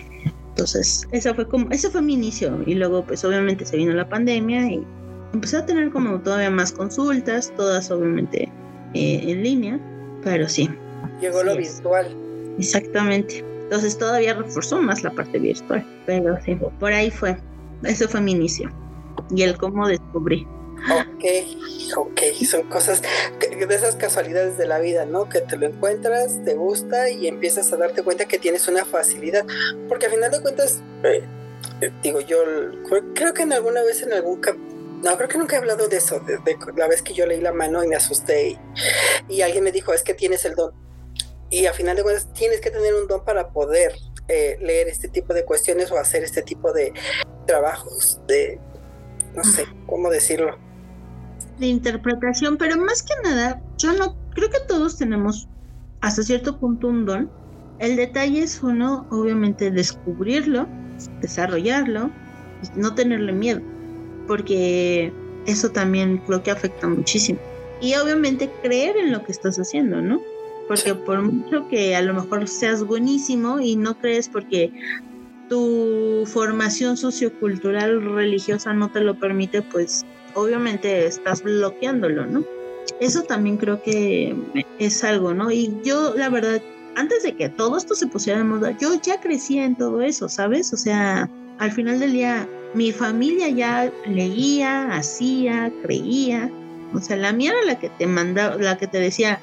Entonces, esa fue como, ese fue mi inicio. Y luego, pues obviamente se vino la pandemia y empecé a tener como todavía más consultas, todas obviamente eh, en línea, pero sí. Llegó lo virtual. Exactamente. Entonces todavía reforzó más la parte virtual. Pero sí, por ahí fue. Ese fue mi inicio. Y el cómo descubrí. Ok, ok, son cosas, de esas casualidades de la vida, ¿no? Que te lo encuentras, te gusta y empiezas a darte cuenta que tienes una facilidad, porque al final de cuentas, eh, eh, digo, yo creo que en alguna vez en algún no, creo que nunca he hablado de eso, de, la vez que yo leí la mano y me asusté y, alguien me dijo, es que tienes el don. Y al final de cuentas tienes que tener un don para poder eh, leer este tipo de cuestiones o hacer este tipo de trabajos, de, no sé, ¿cómo decirlo? De interpretación, pero más que nada, yo no, creo que todos tenemos hasta cierto punto un don. El detalle es uno, obviamente, descubrirlo, desarrollarlo, y no tenerle miedo porque eso también creo que afecta muchísimo. Y obviamente creer en lo que estás haciendo, ¿no? Porque por mucho que a lo mejor seas buenísimo y no crees porque tu formación sociocultural religiosa no te lo permite, pues obviamente estás bloqueándolo, ¿no? Eso también creo que es algo, ¿no? Y yo, la verdad, antes de que todo esto se pusiera de moda, yo ya crecía en todo eso, ¿sabes? O sea, al final del día mi familia ya leía, hacía, creía. O sea, la mía era la que te mandaba, la que te decía,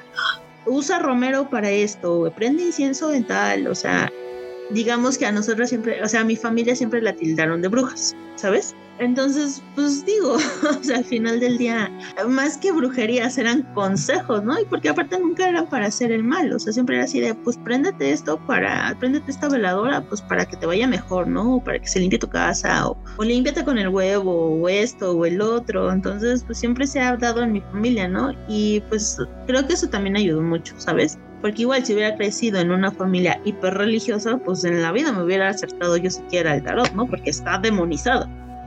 usa romero para esto, prende incienso en tal. O sea, digamos que a nosotros siempre, o sea, a mi familia siempre la tildaron de brujas, ¿sabes? Entonces, pues digo, o sea, al final del día, más que brujerías eran consejos, ¿no? Y porque aparte nunca eran para hacer el mal, o sea, siempre era así de, pues préndete esto para, préndete esta veladora, pues para que te vaya mejor, ¿no? O para que se limpie tu casa, o, o límpiate con el huevo, o esto, o el otro. Entonces, pues siempre se ha dado en mi familia, ¿no? Y pues creo que eso también ayudó mucho, ¿sabes? Porque igual si hubiera crecido en una familia hiper religiosa, pues en la vida me hubiera acertado yo siquiera el tarot, ¿no? Porque está demonizado.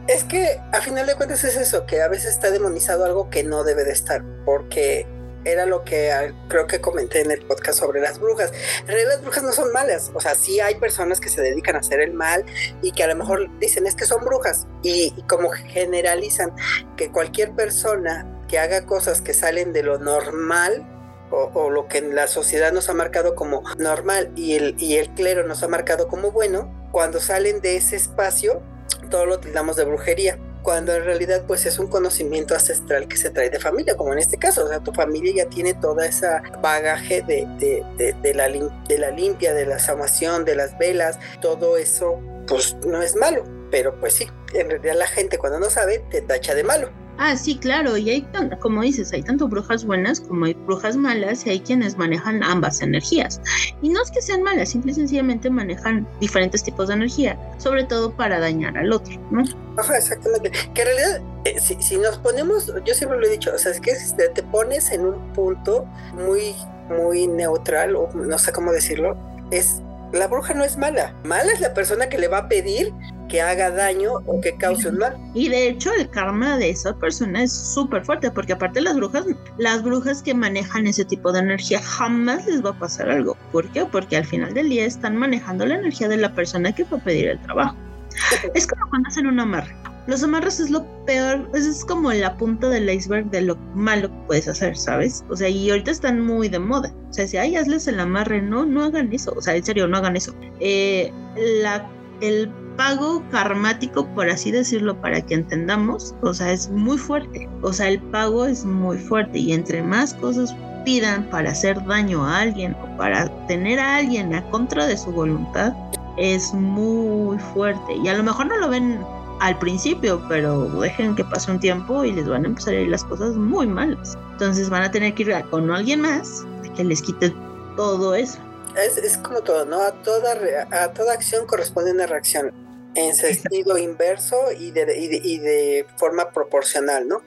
Es que a final de cuentas es eso, que a veces está demonizado algo que no debe de estar, porque era lo que ah, creo que comenté en el podcast sobre las brujas. En realidad las brujas no son malas, o sea, sí hay personas que se dedican a hacer el mal y que a lo mejor dicen es que son brujas y, como generalizan que cualquier persona que haga cosas que salen de lo normal o, lo que la sociedad nos ha marcado como normal y el, y el clero nos ha marcado como bueno, cuando salen de ese espacio todo lo tildamos de brujería, cuando en realidad pues es un conocimiento ancestral que se trae de familia, como en este caso, o sea, tu familia ya tiene toda esa bagaje de, de, la, de la limpia, de la sanación, de las velas, todo eso pues no es malo, pero pues sí, en realidad la gente cuando no sabe te tacha de malo. Ah, sí, claro, y hay, como dices, hay tanto brujas buenas como hay brujas malas y hay quienes manejan ambas energías. Y no es que sean malas, simple y sencillamente manejan diferentes tipos de energía, sobre todo para dañar al otro, ¿no? Ajá, exactamente. Que en realidad, eh, si, nos ponemos, yo siempre lo he dicho, o sea, es que si te pones en un punto muy, muy neutral, o no sé cómo decirlo, es la bruja no es mala. Mala es la persona que le va a pedir que haga daño o que cause un mal. Y de hecho el karma de esa persona es súper fuerte, porque aparte las brujas, las brujas que manejan ese tipo de energía jamás les va a pasar algo. ¿Por qué? Porque al final del día están manejando la energía de la persona que fue a pedir el trabajo. es como cuando hacen un amarre. Los amarres es lo peor, es como la punta del iceberg de lo malo que puedes hacer, ¿sabes? O sea, y ahorita están muy de moda. O sea, si ay, hazles el amarre, no, no hagan eso. O sea, en serio, no hagan eso. Eh, la, el pago karmático, por así decirlo, para que entendamos, o sea, es muy fuerte. O sea, el pago es muy fuerte y entre más cosas pidan para hacer daño a alguien o para tener a alguien a contra de su voluntad, es muy fuerte. Y a lo mejor no lo ven al principio, pero dejen que pase un tiempo y les van a empezar a ir las cosas muy malas. Entonces van a tener que ir con alguien más que les quite todo eso. Es, es como todo, ¿no? A toda, a toda acción corresponde una reacción en sentido inverso y de, y de, forma proporcional, ¿no?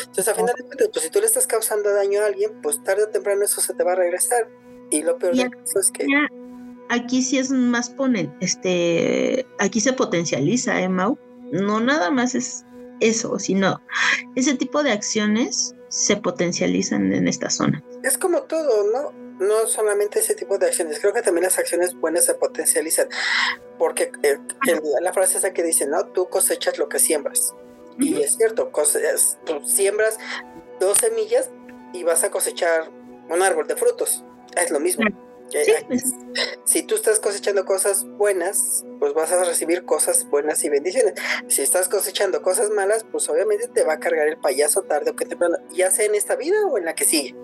Entonces, a final de cuentas, pues si tú le estás causando daño a alguien, pues tarde o temprano eso se te va a regresar. Y lo peor de eso es que... Aquí sí es más ponen, este, aquí se potencializa, ¿eh, Mau? No nada más es eso, sino ese tipo de acciones se potencializan en esta zona. Es como todo, ¿no? No solamente ese tipo de acciones, creo que también las acciones buenas se potencializan, porque eh, la frase esa que dice, ¿no? Tú cosechas lo que siembras. Y es cierto, cosechas, tú siembras dos semillas y vas a cosechar un árbol de frutos. Es lo mismo. pues. Si tú estás cosechando cosas buenas, pues vas a recibir cosas buenas y bendiciones. Si estás cosechando cosas malas, pues obviamente te va a cargar el payaso tarde o que temprano, ya sea en esta vida o en la que sigue.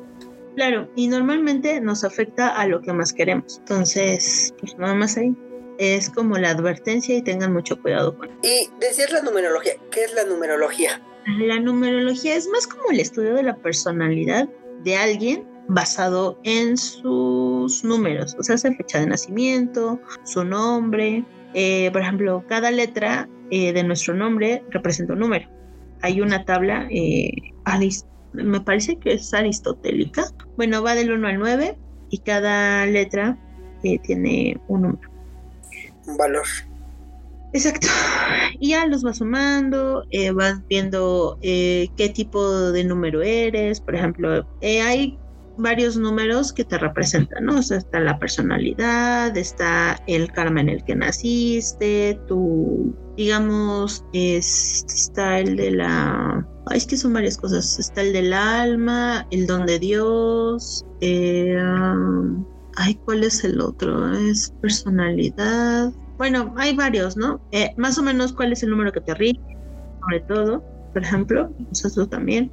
Claro, y normalmente nos afecta a lo que más queremos. Entonces, pues nada más ahí. Es como la advertencia y tengan mucho cuidado con. Y decir la numerología, ¿qué es la numerología? La numerología es más como el estudio de la personalidad de alguien basado en sus números, o sea, su fecha de nacimiento, su nombre. Eh, por ejemplo, cada letra eh, de nuestro nombre representa un número. Hay una tabla, eh, me parece que es aristotélica. Bueno, va del 1 al 9 y cada letra tiene un número. Un valor. Exacto. Y ya los vas sumando, eh, vas viendo eh, qué tipo de número eres. Por ejemplo, eh, hay varios números que te representan, ¿no? O sea, está la personalidad, está el karma en el que naciste, tu, digamos, está el de la... Ay, es que son varias cosas. Está el del alma, el don de Dios. Um, ay, ¿cuál es el otro? Es personalidad bueno, hay varios, ¿no? Eh, más o menos cuál es el número que te rige, sobre todo, por ejemplo, eso también.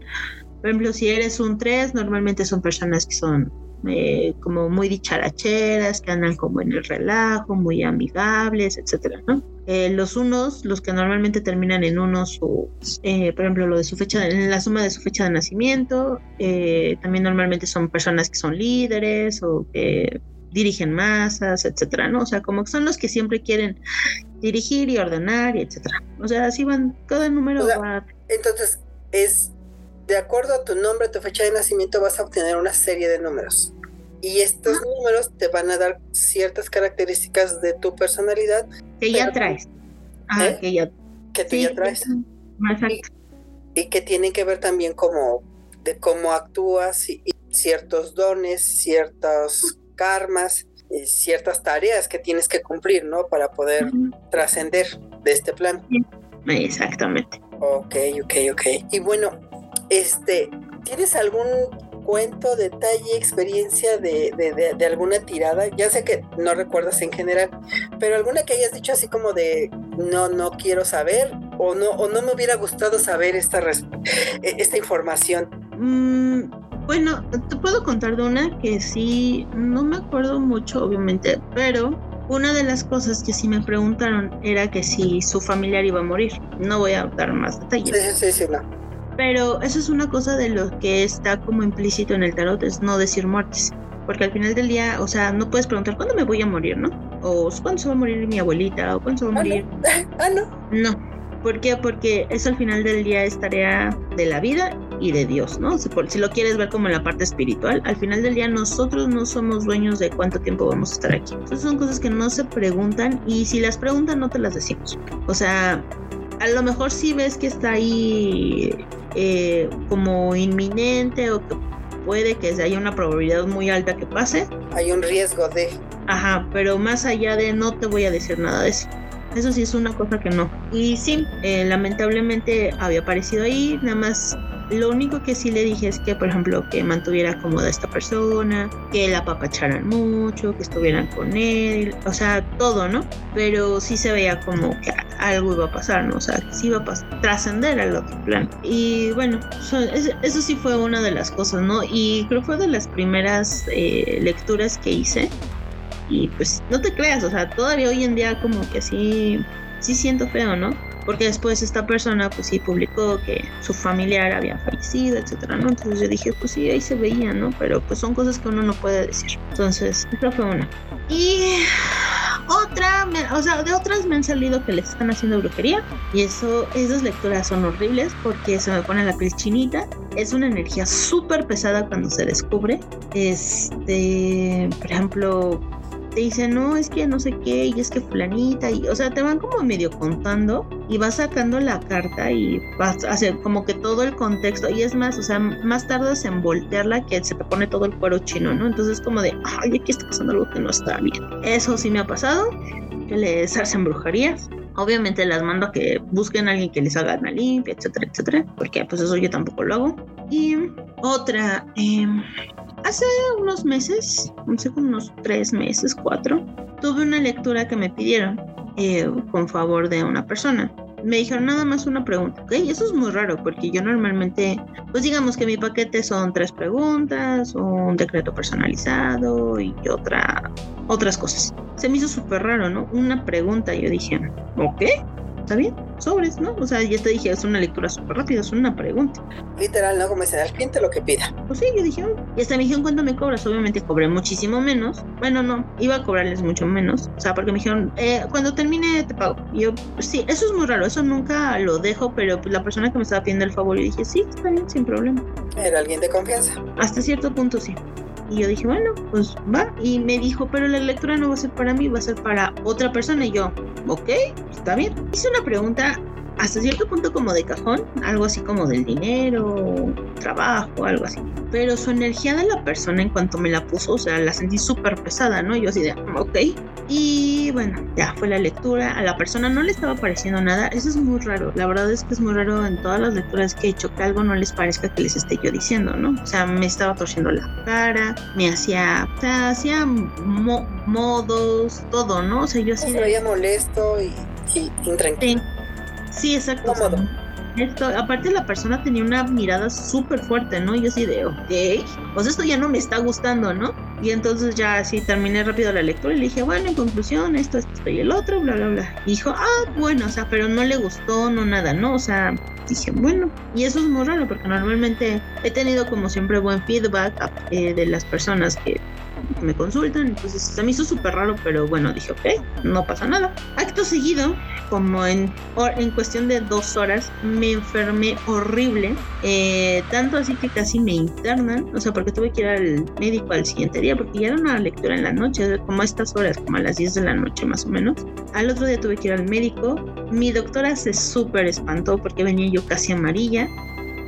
Por ejemplo, si eres un 3, normalmente son personas que son eh, como muy dicharacheras, que andan como en el relajo, muy amigables, etcétera, ¿no? Eh, los unos, los que normalmente terminan en unos, o, por ejemplo, lo de su fecha, en la suma de su fecha de nacimiento, también normalmente son personas que son líderes o que dirigen masas, etcétera, ¿no? O sea, como que son los que siempre quieren dirigir y ordenar y etcétera. O sea, así van, cada número va. Entonces, es de acuerdo a tu nombre, tu fecha de nacimiento, vas a obtener una serie de números. Y estos números te van a dar ciertas características de tu personalidad. Que ya traes. Ah, ¿Eh? que ya. Que tú ya traes. Exacto. Y, que tienen que ver también como de cómo actúas y, y ciertos dones, ciertos karmas, y ciertas tareas que tienes que cumplir, ¿no? Para poder trascender de este plan. Exactamente. Ok, ok, ok. Y bueno, este, ¿tienes algún cuento, detalle, experiencia de, de, de, alguna tirada? Ya sé que no recuerdas en general, pero alguna que hayas dicho así como de no, no quiero saber o no, o no me hubiera gustado saber esta, e, esta información. Mm, bueno, te puedo contar de una que sí, no me acuerdo mucho, obviamente, pero una de las cosas que sí me preguntaron era que si su familiar iba a morir. No voy a dar más detalles. Sí, sí, sí, no. Pero eso es una cosa de lo que está como implícito en el tarot, es no decir muertes. Porque al final del día, o sea, no puedes preguntar cuándo me voy a morir, ¿no? O cuándo se va a morir mi abuelita, o cuándo se va a ah, morir. Ah, no. No. ¿Por qué? Porque eso al final del día es tarea de la vida y de Dios, ¿no? Si, si, lo quieres ver como en la parte espiritual, al final del día nosotros no somos dueños de cuánto tiempo vamos a estar aquí. Entonces son cosas que no se preguntan y si las preguntan no te las decimos. O sea, a lo mejor si ves que está ahí eh, como inminente o que puede que haya una probabilidad muy alta que pase. Hay un riesgo de... Ajá, pero más allá de no te voy a decir nada de eso. Eso sí es una cosa que no. Y sí, eh, lamentablemente había aparecido ahí, nada más lo único que sí le dije es que, por ejemplo, que mantuviera cómoda a esta persona, que la papacharan mucho, que estuvieran con él, o sea, todo, ¿no? Pero sí se veía como que algo iba a pasar, ¿no? O sea, que sí iba a trascender al otro plan. Y bueno, eso, sí fue una de las cosas, ¿no? Y creo que fue de las primeras eh, lecturas que hice. Y pues no te creas, o sea, todavía hoy en día como que sí, sí siento feo, ¿no? Porque después esta persona pues sí publicó que su familiar había fallecido, etcétera, ¿no? Entonces yo dije, pues sí, ahí se veía, ¿no? Pero pues son cosas que uno no puede decir. Entonces, esa fue una. Y otra, o sea, de otras me han salido que les están haciendo brujería y eso, esas lecturas son horribles porque se me pone la piel chinita. Es una energía súper pesada cuando se descubre. Este, por ejemplo, te dicen, no, es que no sé qué, y es que fulanita, y, o sea, te van como medio contando y vas sacando la carta y vas a hacer como que todo el contexto, y es más, o sea, más tardas en voltearla que se te pone todo el cuero chino, ¿no? Entonces, como de, ay, aquí está pasando algo que no está bien. Eso sí me ha pasado, que les hacen brujerías. Obviamente las mando a que busquen a alguien que les haga una limpia, etcétera, etcétera, porque pues eso yo tampoco lo hago. Y otra, eh, hace unos meses, no sé, como unos tres meses, cuatro, tuve una lectura que me pidieron eh, con favor de una persona. Me dijeron nada más una pregunta, ¿ok? Eso es muy raro porque yo normalmente, pues digamos que mi paquete son tres preguntas, un decreto personalizado y otra, otras cosas. Se me hizo súper raro, ¿no? Una pregunta, yo dije, ¿ok? Está bien, sobres, ¿no? O sea, ya te dije, es una lectura súper rápida, es una pregunta. Literal, ¿no? Como dicen, al cliente lo que pida. Pues sí, yo dije, oh". y hasta me dijeron, ¿cuánto me cobras? Obviamente cobré muchísimo menos. Bueno, no, iba a cobrarles mucho menos. O sea, porque me dijeron, eh, cuando termine te pago. Y yo, pues sí, eso es muy raro, eso nunca lo dejo, pero pues la persona que me estaba pidiendo el favor, yo dije, sí, está bien, sin problema. Era alguien de confianza. Hasta cierto punto, sí. Y yo dije, bueno, pues va. Y me dijo, pero la lectura no va a ser para mí, va a ser para otra persona. Y yo, ok, está bien. Hice una pregunta hasta cierto punto como de cajón, algo así como del dinero, trabajo, algo así. Pero su energía de la persona en cuanto me la puso, o sea, la sentí súper pesada, ¿no? Yo así de, ok. Y bueno, ya fue la lectura. A la persona no le estaba pareciendo nada. Eso es muy raro. La verdad es que es muy raro en todas las lecturas que he hecho que algo no les parezca que les esté yo diciendo, ¿no? O sea, me estaba torciendo la cara, me hacía, o sea, hacía modos, todo, ¿no? O sea, yo así. Se veía molesto y, y intranquilo. Sí, exacto. Esto, aparte la persona tenía una mirada súper fuerte, ¿no? Y yo así de, ok, pues esto ya no me está gustando, ¿no? Y entonces ya así terminé rápido la lectura y le dije, bueno, en conclusión, esto, esto y el otro, bla, bla, bla. Y dijo, ah, bueno, o sea, pero no le gustó, no nada, ¿no? O sea, dije, bueno, y eso es muy raro porque normalmente he tenido como siempre buen feedback eh, de las personas que me consultan, entonces se me hizo súper raro, pero bueno, dije, ok, no pasa nada. Acto seguido, como en, en cuestión de dos horas, me enfermé horrible, eh, tanto así que casi me internan, o sea, porque tuve que ir al médico al siguiente día, porque ya era una lectura en la noche, como a estas horas, como a las 10 de la noche más o menos. Al otro día tuve que ir al médico, mi doctora se súper espantó porque venía yo casi amarilla,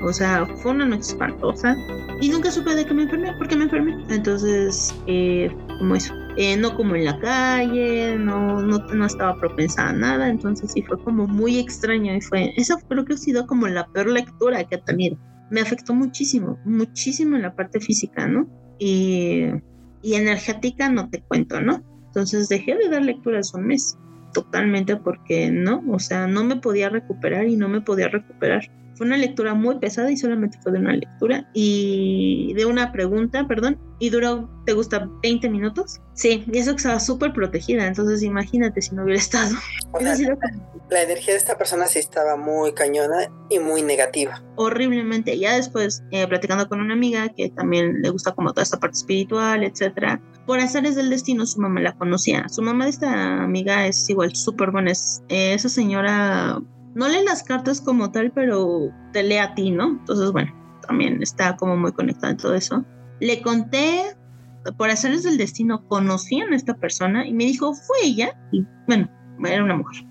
o sea, fue una noche espantosa y nunca supe de qué me enfermé, porque me enfermé. Entonces, eh, como eso. Eh, no como en la calle, no, no, no, estaba propensa a nada, entonces sí fue como muy extraño y fue, esa creo que ha sido como la peor lectura que he tenido. Me afectó muchísimo, muchísimo en la parte física, ¿no? Y, y energética no te cuento, ¿no? Entonces dejé de dar lecturas un mes, totalmente porque no, o sea, no me podía recuperar y no me podía recuperar. Fue una lectura muy pesada y solamente fue de una lectura y de una pregunta, perdón, y duró, ¿te gusta 20 minutos? Sí, y eso que estaba súper protegida, entonces imagínate si no hubiera estado. la energía de esta persona sí estaba muy cañona y muy negativa. Horriblemente. Ya después, eh, platicando con una amiga que también le gusta como toda esta parte espiritual, etcétera, por azares del destino su mamá la conocía. Su mamá de esta amiga es igual súper buena, es, eh, esa señora no lee las cartas como tal, pero te lee a ti, ¿no? Entonces, bueno, también está como muy conectado en todo eso. Le conté, por hacerles del destino, conocían a esta persona y me dijo, fue ella. Y bueno, era una mujer.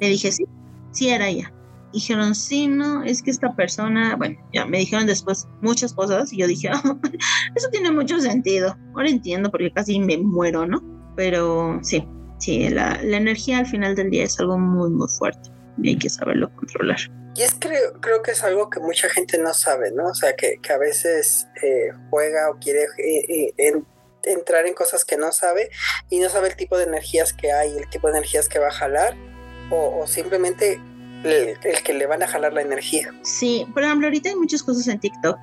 Le dije, sí, sí era ella. Dijeron, sí, no, es que esta persona, bueno, ya me dijeron después muchas cosas y yo dije, oh, eso tiene mucho sentido. Ahora entiendo porque casi me muero, ¿no? Pero sí, sí, la, la energía al final del día es algo muy, muy fuerte y hay que saberlo controlar. Y es creo, creo que es algo que mucha gente no sabe, ¿no? O sea, que, que a veces eh, juega o quiere eh, eh, entrar en cosas que no sabe y no sabe el tipo de energías que hay, el tipo de energías que va a jalar o, simplemente el, el, que le van a jalar la energía. Sí, por ejemplo, ahorita hay muchas cosas en TikTok.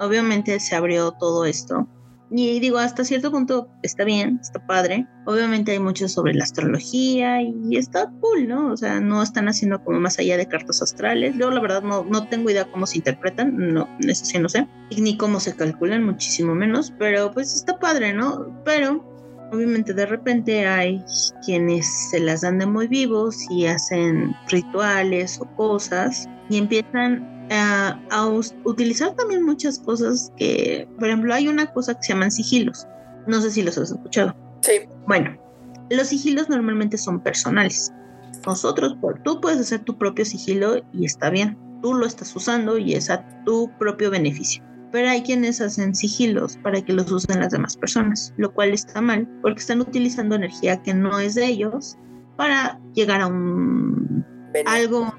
Obviamente se abrió todo esto y digo, hasta cierto punto está bien, está padre. Obviamente hay mucho sobre la astrología y está cool, ¿no? O sea, no están haciendo como más allá de cartas astrales. Yo la verdad no, no tengo idea cómo se interpretan, no, eso sí no sé. Ni cómo se calculan, muchísimo menos. Pero pues está padre, ¿no? Pero obviamente de repente hay quienes se las dan de muy vivos y hacen rituales o cosas y empiezan a, utilizar también muchas cosas que, por ejemplo, hay una cosa que se llaman sigilos. No sé si los has escuchado. Sí. Bueno, los sigilos normalmente son personales. Nosotros, tú puedes hacer tu propio sigilo y está bien. Tú lo estás usando y es a tu propio beneficio. Pero hay quienes hacen sigilos para que los usen las demás personas, lo cual está mal porque están utilizando energía que no es de ellos para llegar a un algo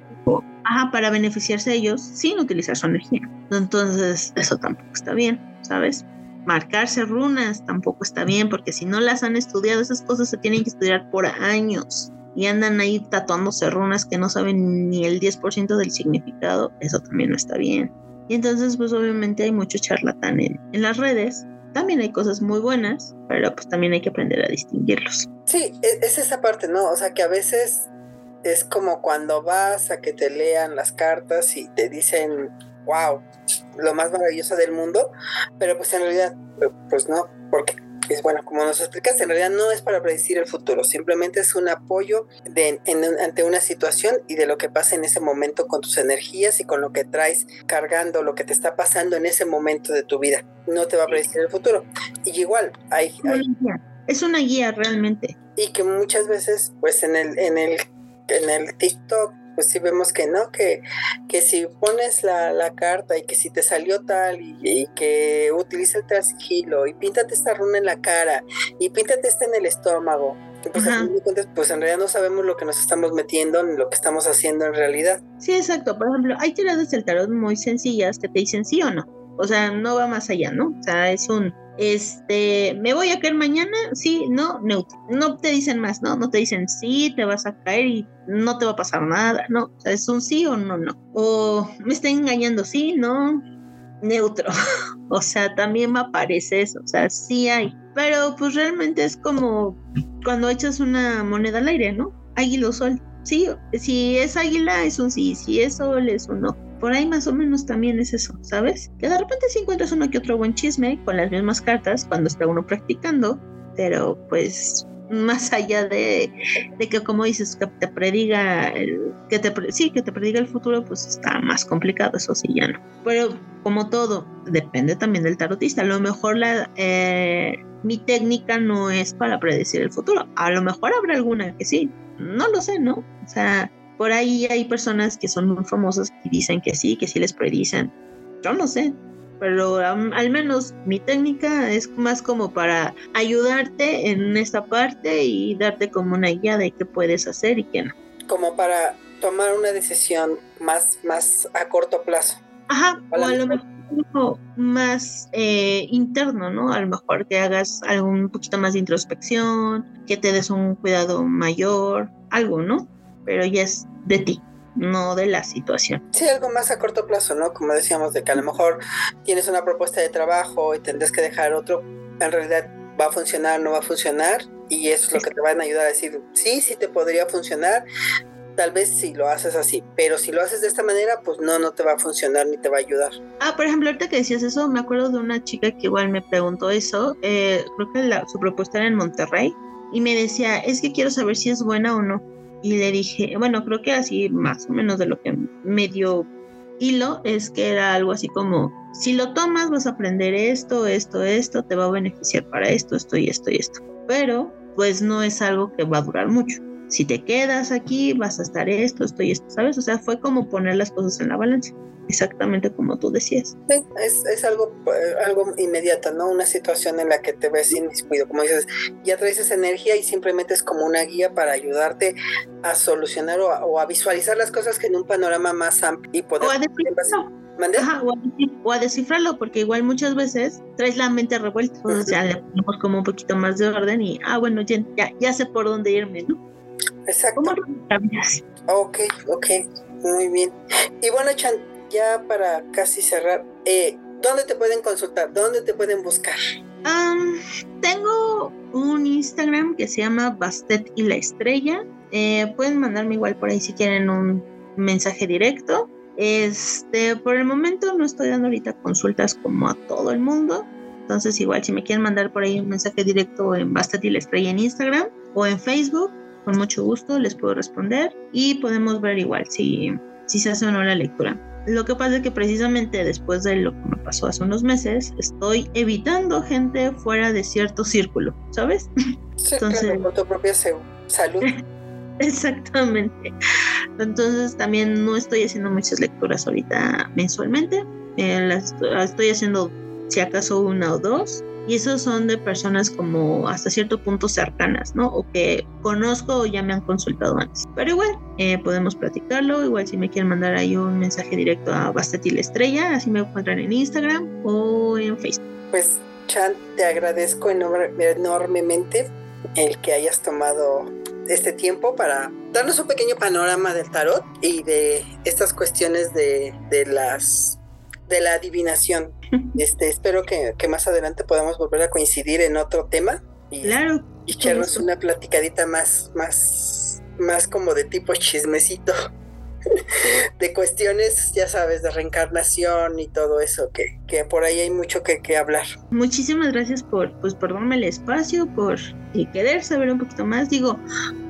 para beneficiarse ellos sin utilizar su energía. Entonces, eso tampoco está bien, ¿sabes? marcarse runas tampoco está bien, porque si no las han estudiado, esas cosas se tienen que estudiar por años y andan ahí tatuándose runas que no saben ni el 10% del significado, eso también no está bien. Y entonces, pues obviamente hay mucho charlatán en, en las redes. También hay cosas muy buenas, pero pues también hay que aprender a distinguirlos. Sí, e, es esa parte, ¿no? O sea, que a veces es como cuando vas a que te lean las cartas y te dicen, wow, lo más maravilloso del mundo, pero pues en realidad, pues no, porque es bueno, como nos explicaste, en realidad no es para predecir el futuro, simplemente es un apoyo de, ante una situación y de lo que pasa en ese momento con tus energías y con lo que traes cargando, lo que te está pasando en ese momento de tu vida. No te va a predecir el futuro. Y igual, hay... Es una guía realmente. Y que muchas veces, pues en el, en el, en el TikTok pues sí vemos que no, que, que si pones la, la carta y que si te salió tal y, que utiliza el trasgilo y píntate esta runa en la cara y píntate esta en el estómago. Pues, pues en realidad no sabemos lo que nos estamos metiendo ni lo que estamos haciendo en realidad. Sí, exacto. Por ejemplo, hay tiradas del tarot muy sencillas que te dicen sí o no. O sea, no va más allá, ¿no? O sea, es un este, me voy a caer mañana, sí, no, neutro. No te dicen más, ¿no? No te dicen sí, te vas a caer y no te va a pasar nada, ¿no? O sea, es un sí o no, no. O me está engañando, sí, no, neutro. o sea, también me aparece eso, o sea, sí hay. Pero pues realmente es como cuando echas una moneda al aire, ¿no? Águila o sol. Sí, si es águila es un sí, si es sol es un no por ahí más o menos también es eso, ¿sabes? Que de repente si encuentras uno que otro buen chisme con las mismas cartas cuando está uno practicando, pero pues más allá de, que como dices que te prediga el, que te sí que te prediga el futuro pues está más complicado eso sí ya no. Pero como todo depende también del tarotista. A lo mejor la eh, mi técnica no es para predecir el futuro. A lo mejor habrá alguna que sí. No lo sé no o sea por ahí hay personas que son muy famosas y dicen que sí, que sí les predicen. Yo no sé, pero al menos mi técnica es más como para ayudarte en esta parte y darte como una guía de qué puedes hacer y qué no. Como para tomar una decisión más, más a corto plazo. Ajá, o a lo mejor más eh, interno, ¿no? A lo mejor que hagas algún poquito más de introspección, que te des un cuidado mayor, algo, ¿no? Pero ya es de ti, no de la situación. Sí, algo más a corto plazo, ¿no? Como decíamos, de que a lo mejor tienes una propuesta de trabajo y tendrás que dejar otro, en realidad va a funcionar, no va a funcionar, y eso es lo que te van a ayudar a decir, sí, sí te podría funcionar, tal vez si lo haces así, pero si lo haces de esta manera, pues no, no te va a funcionar ni te va a ayudar. Ah, por ejemplo, ahorita que decías eso, me acuerdo de una chica que igual me preguntó eso, eh, creo que su propuesta era en Monterrey, y me decía, es que quiero saber si es buena o no y le dije, bueno, creo que así más o menos de lo que me dio hilo es que era algo así como, si lo tomas vas a aprender esto, esto, esto, te va a beneficiar para esto, esto y esto y esto. Pero pues no es algo que va a durar mucho. Si te quedas aquí vas a estar esto, esto y esto, ¿sabes? O sea, fue como poner las cosas en la balanza exactamente como tú decías. Sí, es, es algo, eh, algo inmediato, ¿no? Una situación en la que te ves sin descuido, como dices, ya traes esa energía y simplemente es como una guía para ayudarte a solucionar o a, visualizar las cosas que en un panorama más amplio y poder... O a descifrarlo. o, a, descifrarlo, porque igual muchas veces traes la mente revuelta, o sea, le ponemos como un poquito más de orden y, ah, bueno, ya, ya, sé por dónde irme, ¿no? Exacto. Ok, ok, muy bien. Y bueno, Chan, ya para casi cerrar, eh, ¿dónde te pueden consultar? ¿Dónde te pueden buscar? tengo un Instagram que se llama Bastet y la Estrella. Eh, pueden mandarme igual por ahí si quieren un mensaje directo. Este, por el momento no estoy dando ahorita consultas como a todo el mundo. Entonces, igual si me quieren mandar por ahí un mensaje directo en Bastet y la Estrella en Instagram o en Facebook, con mucho gusto les puedo responder y podemos ver igual si, si se hace o no la lectura. Lo que pasa es que precisamente después de lo que me pasó hace unos meses, estoy evitando gente fuera de cierto círculo, ¿sabes? Sí, Entonces, por tu propia salud. Exactamente. Entonces también no estoy haciendo muchas lecturas ahorita mensualmente. Eh, las estoy haciendo si acaso una o dos y esos son de personas como hasta cierto punto cercanas, ¿no? O que conozco o ya me han consultado antes. Pero igual, eh, podemos platicarlo. Igual si me quieren mandar ahí un mensaje directo a Bastatil Estrella, así me encuentran en Instagram o en Facebook. Pues Chan, te agradezco enormemente el que hayas tomado este tiempo para darnos un pequeño panorama del tarot y de estas cuestiones de, de las de la adivinación. Este, espero que, que, más adelante podamos volver a coincidir en otro tema y, claro, y echarnos una platicadita más, más, más como de tipo chismecito. de cuestiones, ya sabes, de reencarnación y todo eso, que, que por ahí hay mucho que, que, hablar. Muchísimas gracias por, pues, por darme el espacio, por querer saber un poquito más. Digo,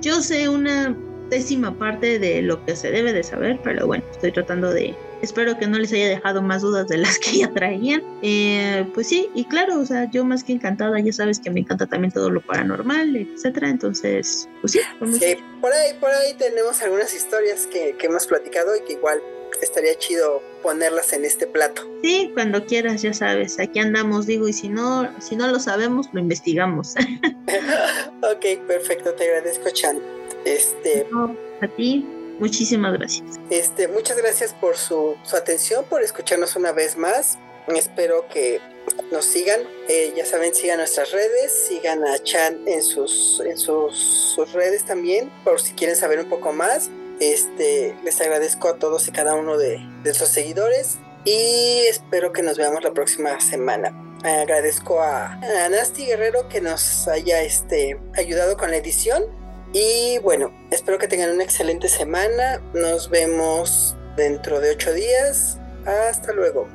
yo sé una décima parte de lo que se debe de saber, pero bueno, estoy tratando de, espero que no les haya dejado más dudas de las que ya traían. Eh, pues sí, y claro, o sea, yo más que encantada, ya sabes que me encanta también todo lo paranormal, etcétera. Entonces, pues sí. Sí, por ahí, por ahí tenemos algunas historias que, que hemos platicado y que igual estaría chido ponerlas en este plato. Sí, cuando quieras, ya sabes, aquí andamos, digo, y si no, si no lo sabemos, lo investigamos. ok, perfecto, te agradezco, Chan. Este, a ti, muchísimas gracias. Este, muchas gracias por su, su atención, por escucharnos una vez más. Espero que nos sigan, eh, ya saben, sigan nuestras redes, sigan a Chan en sus, en sus, sus, redes también, por si quieren saber un poco más. Este, les agradezco a todos y cada uno de, de nuestros seguidores y espero que nos veamos la próxima semana. Agradezco a, a Guerrero que nos haya este, ayudado con la edición y bueno, espero que tengan una excelente semana. Nos vemos dentro de ocho días. Hasta luego.